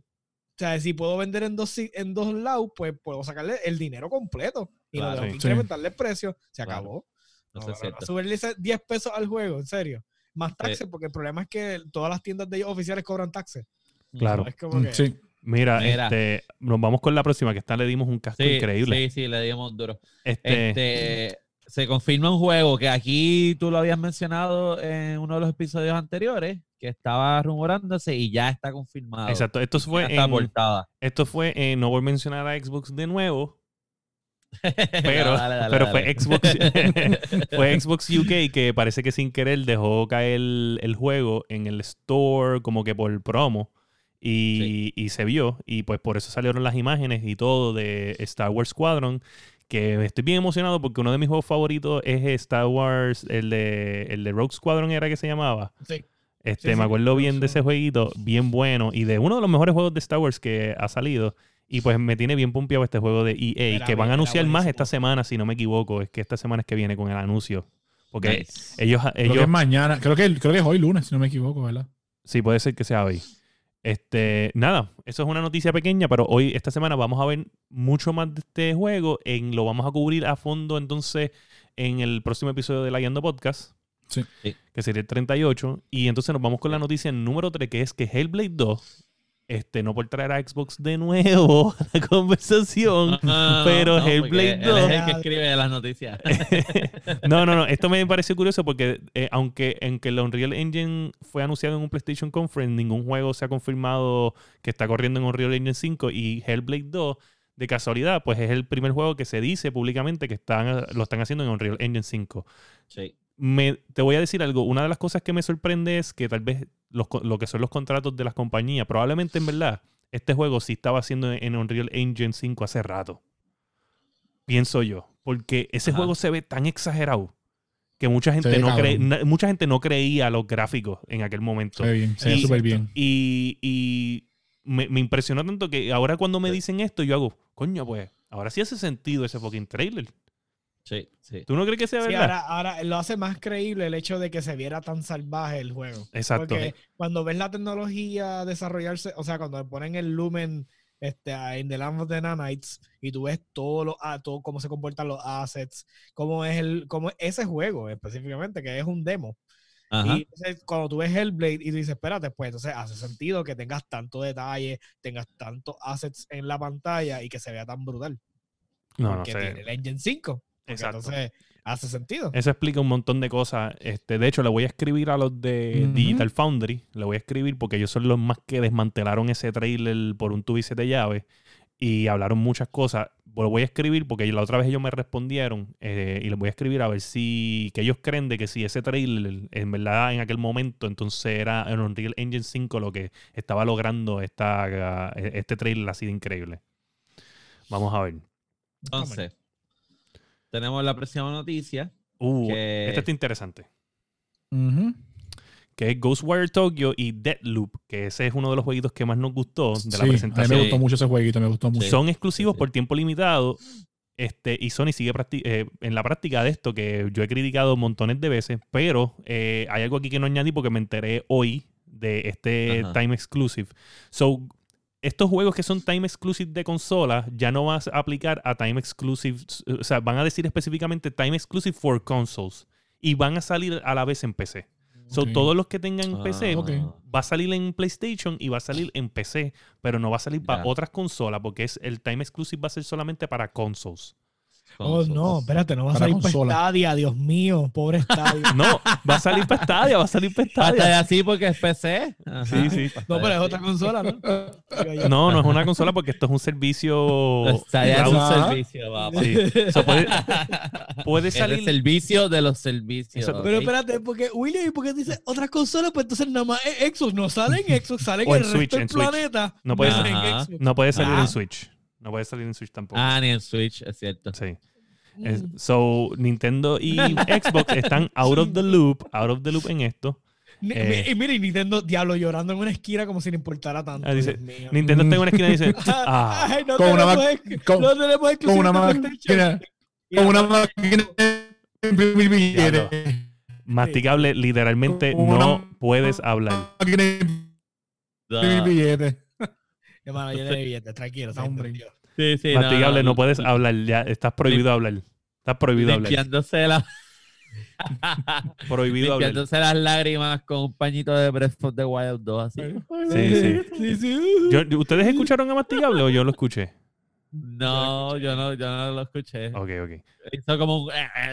sea, si puedo vender en dos, en dos lados, pues puedo sacarle el dinero completo y Claro. no tengo que Sí. incrementarle el precio. Se Claro. acabó. No, no, no, cierto. subirle ese 10 pesos al juego, en serio. Más taxes, porque el problema es que todas las tiendas de ellos oficiales cobran taxes. Claro. Es como que, Sí. Mira, Mira. este, nos vamos con la próxima, que esta le dimos un casco Sí, increíble. sí, sí, le dimos duro. Este, Este, se confirma un juego que aquí tú lo habías mencionado en uno de los episodios anteriores, que estaba rumorándose y ya está confirmado. exacto, esto Ya fue, está en, portada. esto fue en- no voy a mencionar a Xbox de nuevo, [laughs] pero, Dale, dale, pero dale. [laughs] fue Xbox fue Xbox UK que parece que sin querer dejó caer el, el juego en el store como que por promo y, y se vio y pues por eso salieron las imágenes y todo de Star Wars Squadron que estoy bien emocionado porque uno de mis juegos favoritos es Star Wars el de el de Rogue Squadron era que se llamaba sí. este Sí, me sí, acuerdo bien de ese jueguito bien bueno y de uno de los mejores juegos de Star Wars que ha salido y pues me tiene bien pompeado este juego de EA, Era que van a anunciar más esta semana, si no me equivoco. Es que esta semana es que viene con el anuncio. Porque Nice. ellos, Creo que ellos es mañana. Creo que, creo que es hoy lunes, si no me equivoco, ¿verdad? sí, puede ser que sea hoy. Este, nada, eso es una noticia pequeña, pero hoy, esta semana, vamos a ver mucho más de este juego. En, lo vamos a cubrir a fondo entonces en el próximo episodio de La Guiando Podcast. Sí. Sí. Que sería el 38. Y entonces nos vamos con la noticia número 3, que es que Hellblade 2, este, no por traer a Xbox de nuevo [laughs] a la conversación, Ah, pero Hellblade él 2. es el que escribe las noticias. [laughs] no, no, no. Esto me pareció curioso porque eh, aunque en que el Unreal Engine fue anunciado en un PlayStation Conference, ningún juego se ha confirmado que está corriendo en Unreal Engine 5 y Hellblade 2, de casualidad, pues es el primer juego que se dice públicamente que están, lo están haciendo en Unreal Engine 5. Sí. Me, te voy a decir algo. Una de las cosas que me sorprende es que tal vez los, lo que son los contratos de las compañías, probablemente en verdad, este juego sí estaba haciendo en Unreal Engine 5 hace rato. Pienso yo. Porque ese Ajá. juego se ve tan exagerado que mucha gente, no cabrón. cre- na- mucha gente no creía los gráficos en aquel momento. Se ve bien, se ve Y- súper bien. Y, y me, me impresionó tanto que ahora cuando me dicen esto, yo hago, coño, pues, ahora sí hace sentido ese fucking trailer. Sí, sí. ¿Tú no crees que sea Sí, verdad? ahora, ahora lo hace más creíble el hecho de que se viera tan salvaje el juego. Exacto. Porque cuando ves la tecnología desarrollarse, o sea, cuando ponen el lumen este, en The Land of the Nanites y tú ves todo, lo, ah, todo cómo se comportan los assets, cómo es el, cómo es ese juego específicamente, que es un demo. Ajá. Y entonces, cuando tú ves Hellblade y tú dices, espérate, pues entonces hace sentido que tengas tanto detalle, tengas tantos assets en la pantalla y que se vea tan brutal. no, no sé. tiene el Engine 5. Exacto. Entonces hace sentido. Eso explica un montón de cosas. Este, de hecho, le voy a escribir a los de. Digital Foundry. Le voy a escribir porque ellos son los más que desmantelaron ese trailer por un tubo y siete llaves. Y hablaron muchas cosas. Lo voy a escribir porque la otra vez ellos me respondieron. eh, y les voy a escribir a ver si. Que ellos creen de que si ese trailer, en verdad, en aquel momento, entonces era en Unreal Engine 5 lo que estaba logrando esta, este trailer así de increíble. Vamos a ver. Entonces, tenemos la próxima noticia. Uh, Que- este está interesante. Que es Ghostwire Tokyo y Deadloop, que ese es uno de los jueguitos que más nos gustó de la Sí, a mí me presentación. gustó mucho ese jueguito, me gustó mucho. Sí. Son exclusivos sí. por tiempo limitado. Este, y Sony sigue eh, en la práctica de esto, que yo he criticado montones de veces, pero eh, hay algo aquí que no añadí porque me enteré hoy de este Ajá. Time Exclusive. So, estos juegos que son Time Exclusive de consola ya no vas a aplicar a Time Exclusive, o sea, van a decir específicamente Time Exclusive for Consoles y van a salir a la vez en PC. So, Ok. todos los que tengan Ah, PC ok. va a salir en PlayStation y va a salir en PC, pero no va a salir para otras consolas porque es el Time Exclusive va a ser solamente para consoles. Oh, no, espérate, no va a Para salir para consola. Stadia, Dios mío, pobre Stadia. [laughs] No, va a salir para Stadia, va a salir para Hasta Stadia. así porque es PC. Ajá. Sí, sí. No, pero es otra consola, ¿no? No, no es una consola porque esto es un servicio. Está ya es un servicio. Sí. So, puede, puede Es el salir. servicio de los servicios. Eso- Pero espérate, porque William, ¿y por qué dice otras consolas? Pues entonces nada más es Xbox, no sale en Xbox, sale [laughs] en el en resto Switch, del Switch. planeta. No puede. No puede salir Ah. en Switch. No puede salir en Switch tampoco. Ah, ni en Switch, es cierto. Sí. Mm. Es- so, Nintendo y [laughs] Xbox están out of the loop, out of the loop en esto. Ni- Eh. Y mira, y Nintendo, diablo, llorando en una esquina como si le importara tanto. Ah, dice. Nintendo está en una esquina y dice, ah, [laughs] Ay, no Con una tenemos ex- con- no tenemos Con una máquina, con una máquina de imprimir billetes. masticable, literalmente una- no puedes hablar. Máquina imprimir billetes. Hermano, yo le billete, tranquilo, No, hombre. Sí, sí, Masticable, no, puedes hablar, ya estás prohibido hablar. Estás prohibido hablar. Limpiándose, la- [laughs] Prohibido hablar. limpiándose las lágrimas con un pañito de Breath of the Wild 2 así. Sí, sí. Sí, sí. Yo- ¿Ustedes escucharon a Masticable o yo lo escuché? No, yo no, yo no lo escuché. Ok, ok. Hizo como un...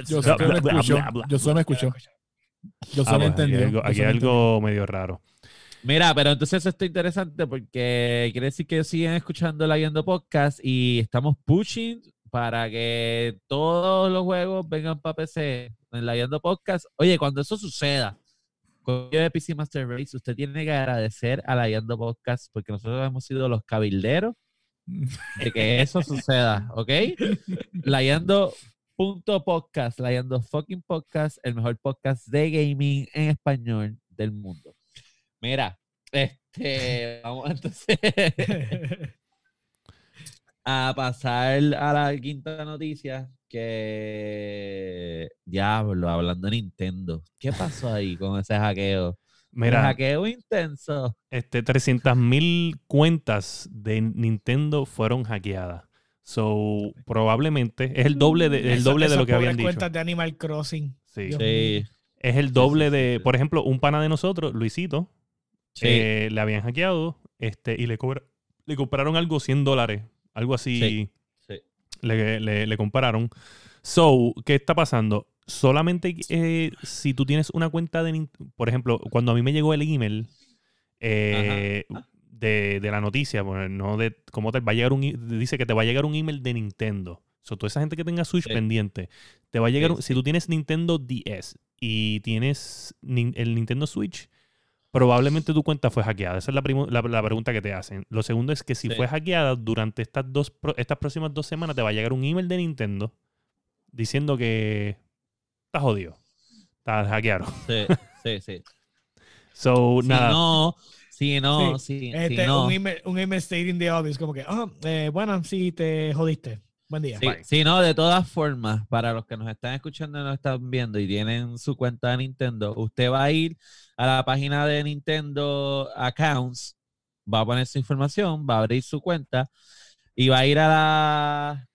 Yo solo me bla. Yo solo me escucho. Yo Ah, solo entendí. Aquí hay algo, aquí hay algo medio raro. Mira, pero entonces eso está interesante porque quiere decir que siguen escuchando la Yendo Podcast y estamos pushing para que todos los juegos vengan para PC en la Yendo Podcast. Oye, cuando eso suceda, con el PC Master Race, usted tiene que agradecer a la Yendo Podcast porque nosotros hemos sido los cabilderos de que eso suceda, ¿ok? Layando.podcast, Layando fucking podcast, el mejor podcast de gaming en español del mundo. Mira, este, [laughs] vamos entonces [laughs] a pasar a la quinta noticia que diablo, hablando de Nintendo. ¿Qué pasó ahí con ese hackeo? Un Mira, hackeo intenso. este 300.000 cuentas de Nintendo fueron hackeadas. So, probablemente es el doble de, el Esa- doble de lo que habían dicho. cuentas de Animal Crossing. Sí. Es el doble sí, sí, de, sí. por ejemplo, un pana de nosotros, Luisito, sí. eh, le habían hackeado este, y le, cobra- le compraron algo 100 dólares. Algo así Sí, sí. Le, le, le compararon. So, ¿qué está pasando? Solamente eh, si tú tienes una cuenta de Nintendo, por ejemplo, cuando a mí me llegó el email eh, Ajá. de, de la noticia, bueno, no de cómo te va a llegar un, dice que te va a llegar un email de Nintendo. So, toda esa gente que tenga Switch Sí. pendiente, te va a llegar, Sí, si tú tienes Nintendo DS y tienes el Nintendo Switch, probablemente tu cuenta fue hackeada. Esa es la, primo- la, la pregunta que te hacen. Lo segundo es que si Sí. fue hackeada durante estas, dos, pro- estas próximas dos semanas, te va a llegar un email de Nintendo diciendo que estás jodido. Está hackeado. Sí, sí, sí. [laughs] So, Si nada. no, si no, si, si Este, no. un, email, un email stating the obvious, como que, ah, eh, bueno, sí, te jodiste. Buen día. Sí, sí, no, de todas formas, para los que nos están escuchando y nos están viendo y tienen su cuenta de Nintendo, usted va a ir a la página de Nintendo Accounts, va a poner su información, va a abrir su cuenta y va a ir a la...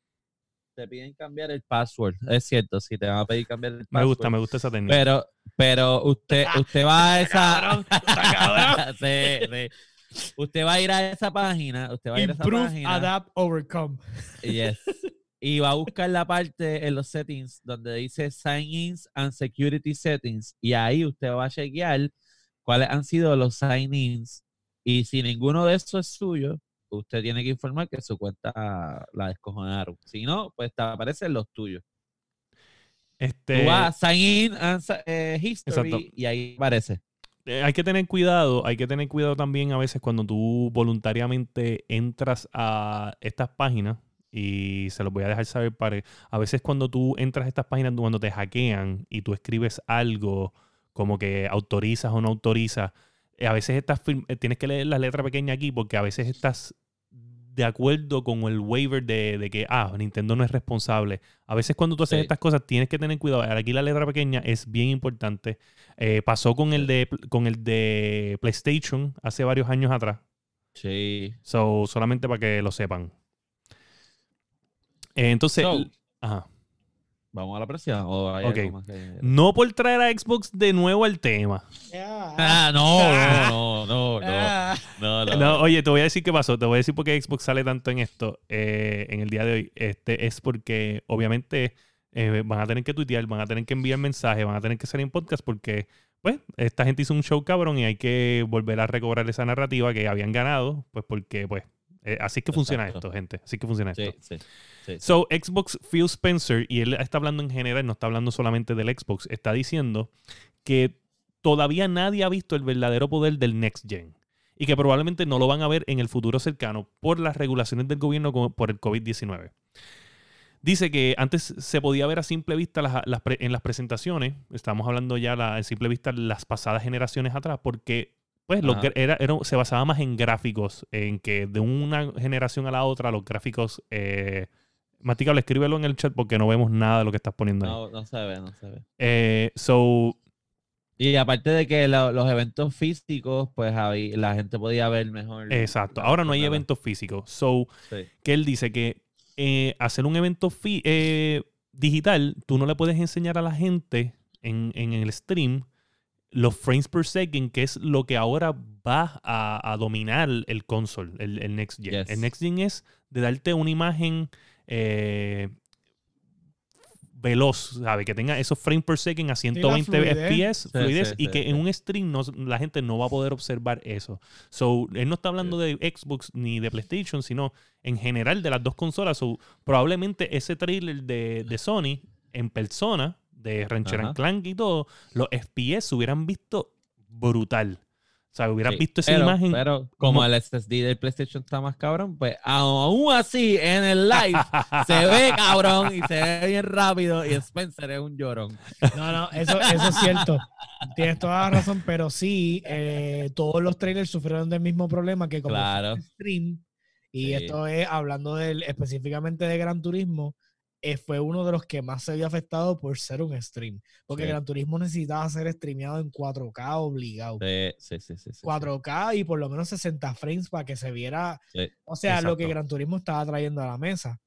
Te piden cambiar el password, es cierto, sí, te van a pedir cambiar el Me password. gusta, me gusta esa técnica. Pero, pero usted, usted va a esa... [laughs] [laughs] Sí, sí. Usted va a ir a esa página, usted va a ir a esa Improve, página. adapt, overcome. Yes. Y va a buscar la parte en los settings donde dice sign-ins and security settings. Y ahí usted va a chequear cuáles han sido los sign-ins. Y si ninguno de esos es suyo, usted tiene que informar que su cuenta la descojonaron. Si no, pues te aparecen los tuyos. este, Tú vas a sign in and eh, history Exacto. y ahí aparece. Eh, hay que tener cuidado, hay que tener cuidado también a veces cuando tú voluntariamente entras a estas páginas y se los voy a dejar saber para a veces cuando tú entras a estas páginas cuando te hackean y tú escribes algo como que autorizas o no autorizas, eh, a veces firm- eh, tienes que leer la letra pequeña aquí porque a veces estás de acuerdo con el waiver de, de que, ah, Nintendo no es responsable. A veces cuando tú haces Sí. estas cosas tienes que tener cuidado. Aquí la letra pequeña es bien importante. Eh, pasó con el, de, con el de PlayStation hace varios años atrás. Sí. So, solamente para que lo sepan. Eh, entonces, So, ajá. Vamos a la próxima. ¿O hay Ok. algo más que- no por traer a Xbox de nuevo al tema. Ah, no, no, no, [laughs] no, Ah. no, no. No, oye, te voy a decir qué pasó. Te voy a decir por qué Xbox sale tanto en esto eh, en el día de hoy. Este es porque, obviamente, eh, van a tener que tuitear, van a tener que enviar mensajes, van a tener que salir en podcast porque, pues, esta gente hizo un show cabrón y hay que volver a recobrar esa narrativa que habían ganado, pues, porque, pues, eh, así es que funciona esto, gente. Así que funciona Sí, esto. sí, sí. So, Xbox Phil Spencer, y él está hablando en general, no está hablando solamente del Xbox, está diciendo que todavía nadie ha visto el verdadero poder del Next Gen y que probablemente no lo van a ver en el futuro cercano por las regulaciones del gobierno como por el COVID-19. Dice que antes se podía ver a simple vista las- las pre- en las presentaciones, estamos hablando ya la, a simple vista las pasadas generaciones atrás, porque pues los era, era- se basaba más en gráficos, en que de una generación a la otra los gráficos... Eh, Maticable, escríbelo en el chat porque no vemos nada de lo que estás poniendo ahí. No, no se ve, no se ve. Eh, so, Y aparte de que lo- los eventos físicos, pues habí- la gente podía ver mejor. exacto. Ahora no hay eventos físicos. So, Sí. que él dice que eh, hacer un evento fi- eh, digital, tú no le puedes enseñar a la gente en, en el stream los frames per second, que es lo que ahora va a, a dominar el console, el, el Next Gen. Yes. El Next Gen es de darte una imagen eh, veloz, ¿sabe? Que tenga esos frames per second a 120 fluidez. FPS, Sí, fluidez, sí, y sí, que sí. en un stream no- la gente no va a poder observar eso. So, él no está hablando de Xbox ni de PlayStation, sino en general de las dos consolas. So, probablemente ese trailer de, de Sony en persona, de Rancher and Clank y todo, los FPS se hubieran visto brutal. O sea, hubieras Sí, visto esa pero, imagen. Pero como mo- el SSD del PlayStation está más cabrón, pues aún así en el live se [laughs] ve cabrón y se ve bien rápido y Spencer es un llorón. No, no, eso, eso es cierto. Tienes toda la razón, pero sí, eh, todos los trailers sufrieron del mismo problema que como Claro. stream, y Sí. esto es hablando del, específicamente de Gran Turismo, eh, fue uno de los que más se vio afectado por ser un stream. Porque Sí. Gran Turismo necesitaba ser streameado en 4K obligado. Sí, sí, sí, sí, sí. 4K y por lo menos 60 frames para que se viera, o sea, lo que. Gran Turismo estaba trayendo a la mesa.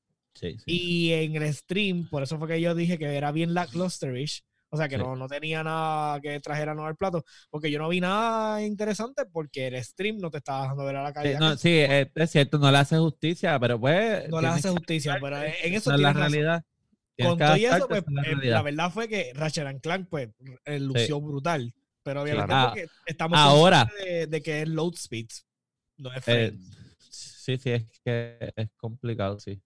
Y en el stream, por eso fue que yo dije que era bien lacklusterish. O sea, que Sí. no, no tenía nada que trajera nuevo al plato. Porque yo no vi nada interesante porque el stream no te estaba dejando ver a la Sí, no, que- sí, es, es cierto, no le hace justicia, pero pues. no le hace justicia. Pero en eso esa es la razón. realidad. Con todo y eso, pues, la eh, la, verdad fue que Ratchet Clank pues, eh, lució brutal. Pero obviamente claro. porque estamos Ahora. conscientes de, de que es load speeds. No es Eh, frames. sí, sí, es que es complicado, sí.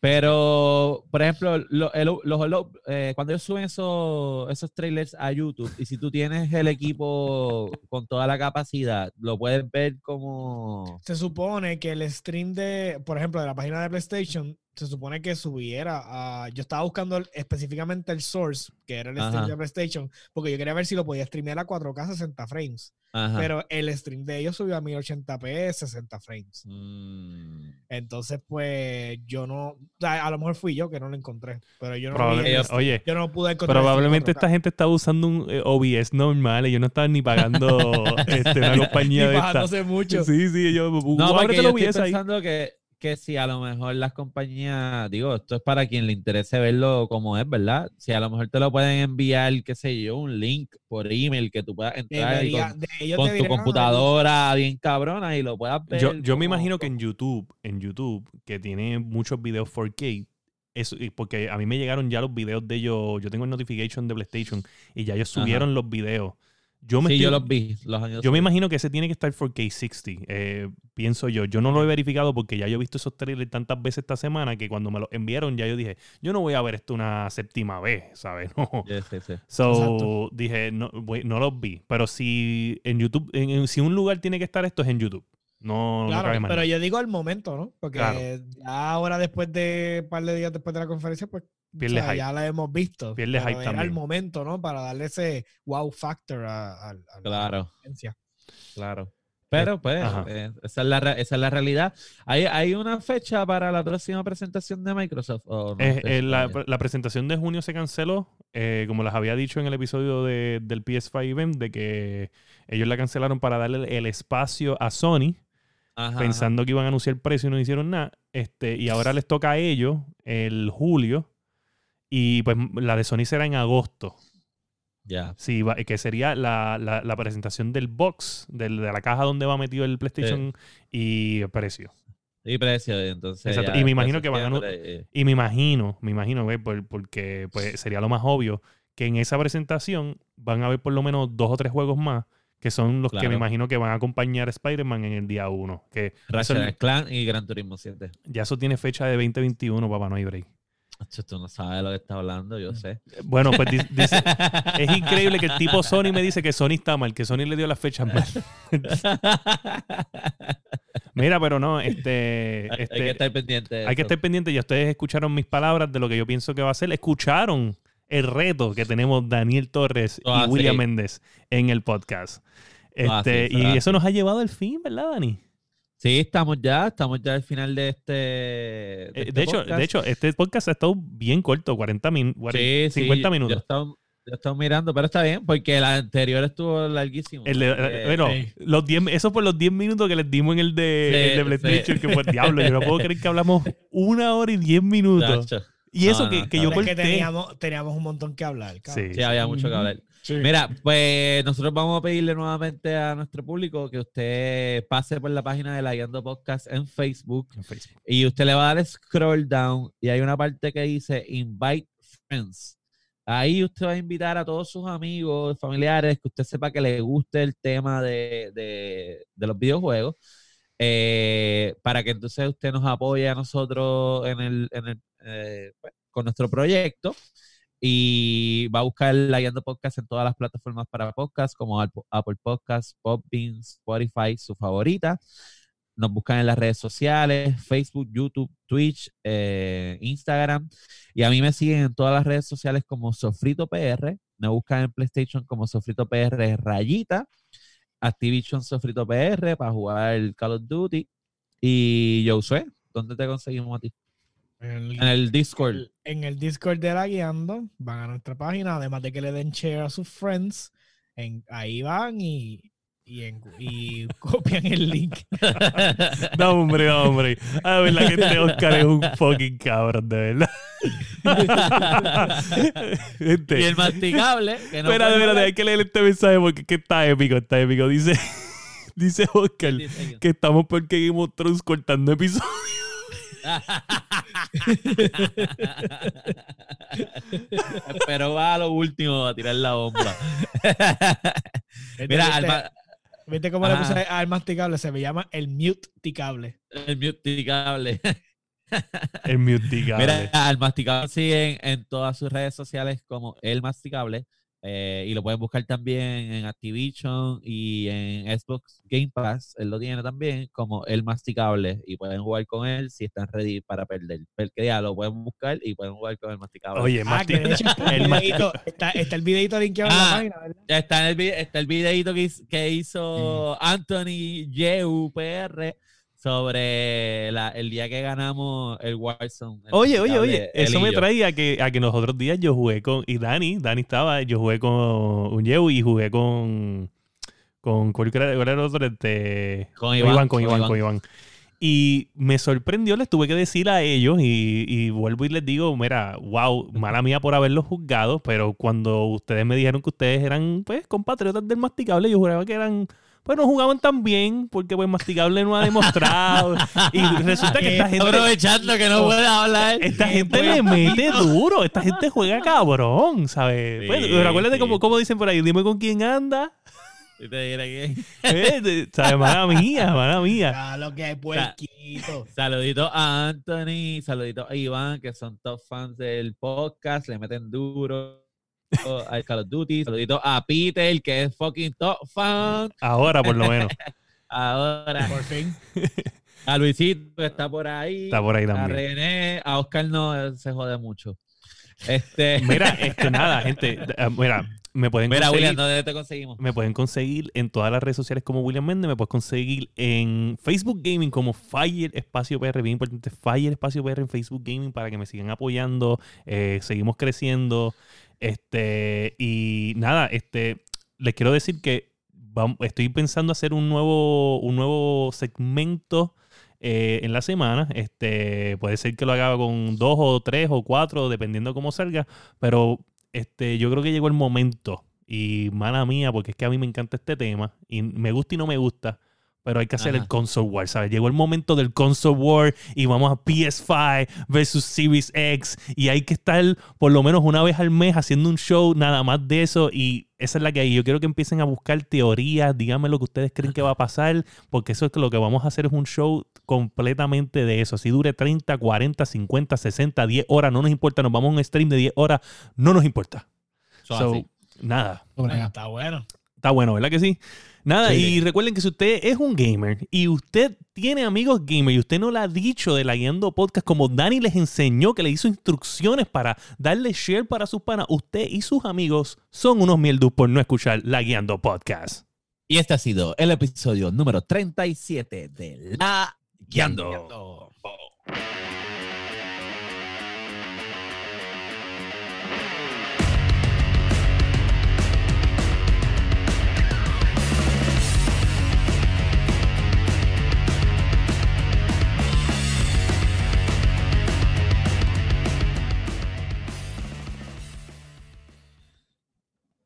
Pero, por ejemplo, lo- el- los, eh, cuando ellos suben esos, esos trailers a YouTube, y si tú tienes el equipo con toda la capacidad, lo puedes ver como... Se supone que el stream de, por ejemplo, de la página de PlayStation se supone que subiera a... Yo estaba buscando el- específicamente el source, que era el stream Ajá. de PlayStation, porque yo quería ver si lo podía streamear a 4K 60 frames. Ajá. Pero el stream de ellos subió a 1080p 60 frames. Mm. Entonces, pues, yo no... o sea, a lo mejor fui yo que no lo encontré, pero yo no, Probablemente- el- oye, yo no pude encontrar el stream probablemente 4K. esta gente estaba usando un eh, OBS normal. Ellos no estaban ni pagando [laughs] este, una compañía Y de esta. mucho. Sí, sí, yo No, porque yo estoy OBS ahí. pensando que, que si a lo mejor las compañías, digo, esto es para quien le interese verlo como es, ¿verdad? Si a lo mejor te lo pueden enviar, qué sé yo, un link por email que tú puedas entrar y con, tu computadora bien cabrona y lo puedas ver. Yo, yo me imagino que en YouTube, en YouTube, que tiene muchos videos 4K, eso, porque a mí me llegaron ya los videos de ellos, yo tengo el notification de PlayStation y ya ellos Ajá. subieron los videos. Yo me Sí, estoy- yo los vi. Los años Yo me imagino que ese tiene que estar 4K 60, eh, pienso yo. Yo no lo he verificado porque ya yo he visto esos trailers tantas veces esta semana que cuando me los enviaron ya yo dije, yo no voy a ver esto una séptima vez, [laughs] ¿sabes? No. Sí, sí, sí. So, Exacto. dije, no, voy- no los vi. Pero si en YouTube, en- en- si un lugar tiene que estar esto es en YouTube. No, no Claro, más pero yo digo al momento, ¿no? Porque Claro. ya ahora después de un par de días después de la conferencia, pues o Pierde sea, hype. ya la hemos visto. Pierde pero hype era el momento, ¿no? Para darle ese wow factor a, a- a la Claro, conferencia. claro. Pero pues, eh, esa, es la, esa es la realidad. ¿Hay, ¿Hay una fecha para la próxima presentación de Microsoft? o no Eh, eh, la, presentación de junio se canceló, eh, como les había dicho en el episodio de- del PS5 event, de que ellos la cancelaron para darle el espacio a Sony, Ajá, pensando que iban a anunciar el precio y no hicieron nada. Este, y ahora les toca a ellos el julio. Y pues la de Sony será en agosto. Ya. Sí, va- que sería la, la- la presentación del box, del- de la caja donde va metido el PlayStation y el precio. Y precio, entonces. Exacto. ya Y me imagino que van a eh, Y me imagino, me imagino, porque pues, sería lo más obvio, que en esa presentación van a haber por lo menos dos o tres juegos más, que son los que me imagino que van a acompañar a Spider-Man en el día 1. Que eso- Ratchet Clan y Gran Turismo 7. ya eso tiene fecha de 2021, papá, no hay break. Tú no sabes lo que está hablando, yo sé. Bueno, pues di- dice, [laughs] es increíble que el tipo Sony me dice que Sony está mal, que Sony le dio las fechas mal. [laughs] Mira, pero no, este, Hay este, que estar pendiente. de hay que estar pendiente. Ya ustedes escucharon mis palabras de lo que yo pienso que va a ser. Escucharon el reto que tenemos Daniel Torres Ah, y William sí. Méndez en el podcast. Ah, sí, Este, y es eso nos ha llevado al fin, ¿verdad, Dani? Sí, estamos ya, estamos ya al final de este. Eh, este de, hecho, podcast. de hecho, este podcast ha estado bien corto, 40 minutos, Sí, sí, 50 Yo minutos. estaba, yo estaba mirando, pero está bien, porque el anterior estuvo larguísimo. El de- así que- bueno, sí. los 10, eso por los 10 minutos que les dimos en el de, Sí, el de PlayStation, sí. que fue diablo. Yo no puedo creer que hablamos una hora y 10 minutos. Y eso No, que, no, que está yo Pero es que corté. teníamos, teníamos un montón que hablar. cabrón. Sí. Sí, había mucho que hablar. Sí. Mira, pues nosotros vamos a pedirle nuevamente a nuestro público que usted pase por la página de la Guiando Podcast en Facebook En Facebook. y usted le va a dar scroll down y hay una parte que dice Invite Friends. Ahí usted va a invitar a todos sus amigos, familiares, que usted sepa que le guste el tema de, de- de los videojuegos, eh, para que entonces usted nos apoye a nosotros en el, en el, eh, pues, con nuestro proyecto. Y va a buscar la Guiando Podcast en todas las plataformas para podcast, como Apple Podcasts, Podbean, Spotify, su favorita. Nos buscan en las redes sociales, Facebook, YouTube, Twitch, eh, Instagram. Y a mí me siguen en todas las redes sociales como Sofrito PR. Me buscan en PlayStation como Sofrito PR Rayita. Activision Sofrito PR para jugar Call of Duty. Y Josué, ¿dónde te conseguimos a ti? En el, En el Discord. el- en el Discord de la guiando, van a nuestra página, además de que le den share a sus friends, en, ahí van y, y, en- y [laughs] copian el link. [laughs] No, hombre, no, hombre. Ah, verdad que este Oscar es un fucking cabrón, de verdad. Gente, [laughs] y el masticable. Que no espérate, espérate, hay que leer este mensaje porque es que está épico, está épico. Dice, dice Oscar que estamos porque Game of Thrones cortando episodios. [laughs] Pero va a lo último a tirar la bomba. Mira, ¿Viste, Alma- ¿viste cómo le puse al masticable? Se me llama el mute ticable. el masticable. El muticable. Mira, al masticable siguen en todas sus redes sociales como el masticable. Eh, y lo pueden buscar también en Activision y en Xbox Game Pass. Él lo tiene también como el masticable y pueden jugar con él si están ready para perder. Porque ya lo pueden buscar y pueden jugar con el masticable. Oye, Ah, que de hecho está el videito, está, está el videito linkeado en Ah. la página, ¿verdad? Ya está, en el, está el videito que, hiz- que hizo Anthony Yeu PR sobre la- el día que ganamos el Warzone. el Oye, oye, oye, eso me yo. trae a que, a que los otros días yo jugué con, y Dani, Dani estaba, yo jugué con un Yehu y jugué con, con, ¿cuál era, el otro? Este, Con Iván, con con Iván, Iván. con Iván. Y me sorprendió, les tuve que decir a ellos y, y vuelvo y les digo, mira, wow, mala mía por haberlos juzgado, pero cuando ustedes me dijeron que ustedes eran, pues, compatriotas del masticable, yo juraba que eran, pues, no jugaban tan bien, porque, pues, masticable no ha demostrado. [laughs] y resulta que esta gente... Aprovechando que no puede hablar. Esta gente le mete [laughs] duro, esta gente juega cabrón, ¿sabes? Sí, Bueno, pero acuérdate sí. como, como dicen por ahí, dime con quién anda. Y te diré que- [laughs] Eh, ¿Sabes? Mala mía, mala mía. Lo que puerquito. Saludito a Anthony, saludito a Iván, que son top fans del podcast, le meten duro al Call of Duty. Saludito a Peter, que es fucking top fan. Ahora por lo menos. [laughs] Ahora Por fin. [laughs] a Luisito, que está por ahí. Está por ahí a también. René, a Oscar no, se jode mucho. Este, [laughs] Mira, este, nada, gente. eh, Mira, me pueden mira, conseguir. William, ¿dónde te conseguimos? Me pueden conseguir en todas las redes sociales como William Méndez. Me puedes conseguir en Facebook Gaming como Fire Espacio PR. Bien importante, Fire Espacio PR en Facebook Gaming para que me sigan apoyando. Eh, seguimos creciendo. Este, y nada, este, les quiero decir que estoy pensando hacer un nuevo, un nuevo segmento eh, en la semana. Este, puede ser que lo haga con dos o tres o cuatro, dependiendo cómo salga. Pero este, yo creo que llegó el momento. Y mala mía, porque es que a mí me encanta este tema. Y me gusta y no me gusta. Pero hay que hacer Ajá. el console war, ¿sabes? Llegó el momento del console war y vamos a PS5 versus Series X. Y hay que estar por lo menos una vez al mes haciendo un show nada más de eso. Y esa es la que hay. Yo quiero que empiecen a buscar teorías. Díganme lo que ustedes creen que va a pasar. Porque eso es que lo que vamos a hacer es un show completamente de eso. Si dure 30, 40, 50, 60, 10 horas, no nos importa. Nos vamos a un stream de 10 horas, no nos importa. So, nada. Bueno, está bueno. Está bueno, ¿verdad que sí? Nada, Sí. y recuerden que si usted es un gamer y usted tiene amigos gamer y usted no le ha dicho de la Guiando Podcast como Dani les enseñó, que le hizo instrucciones para darle share para sus panas, usted y sus amigos son unos mieldus por no escuchar la Guiando Podcast. Y este ha sido el episodio número 37 de La Guiando.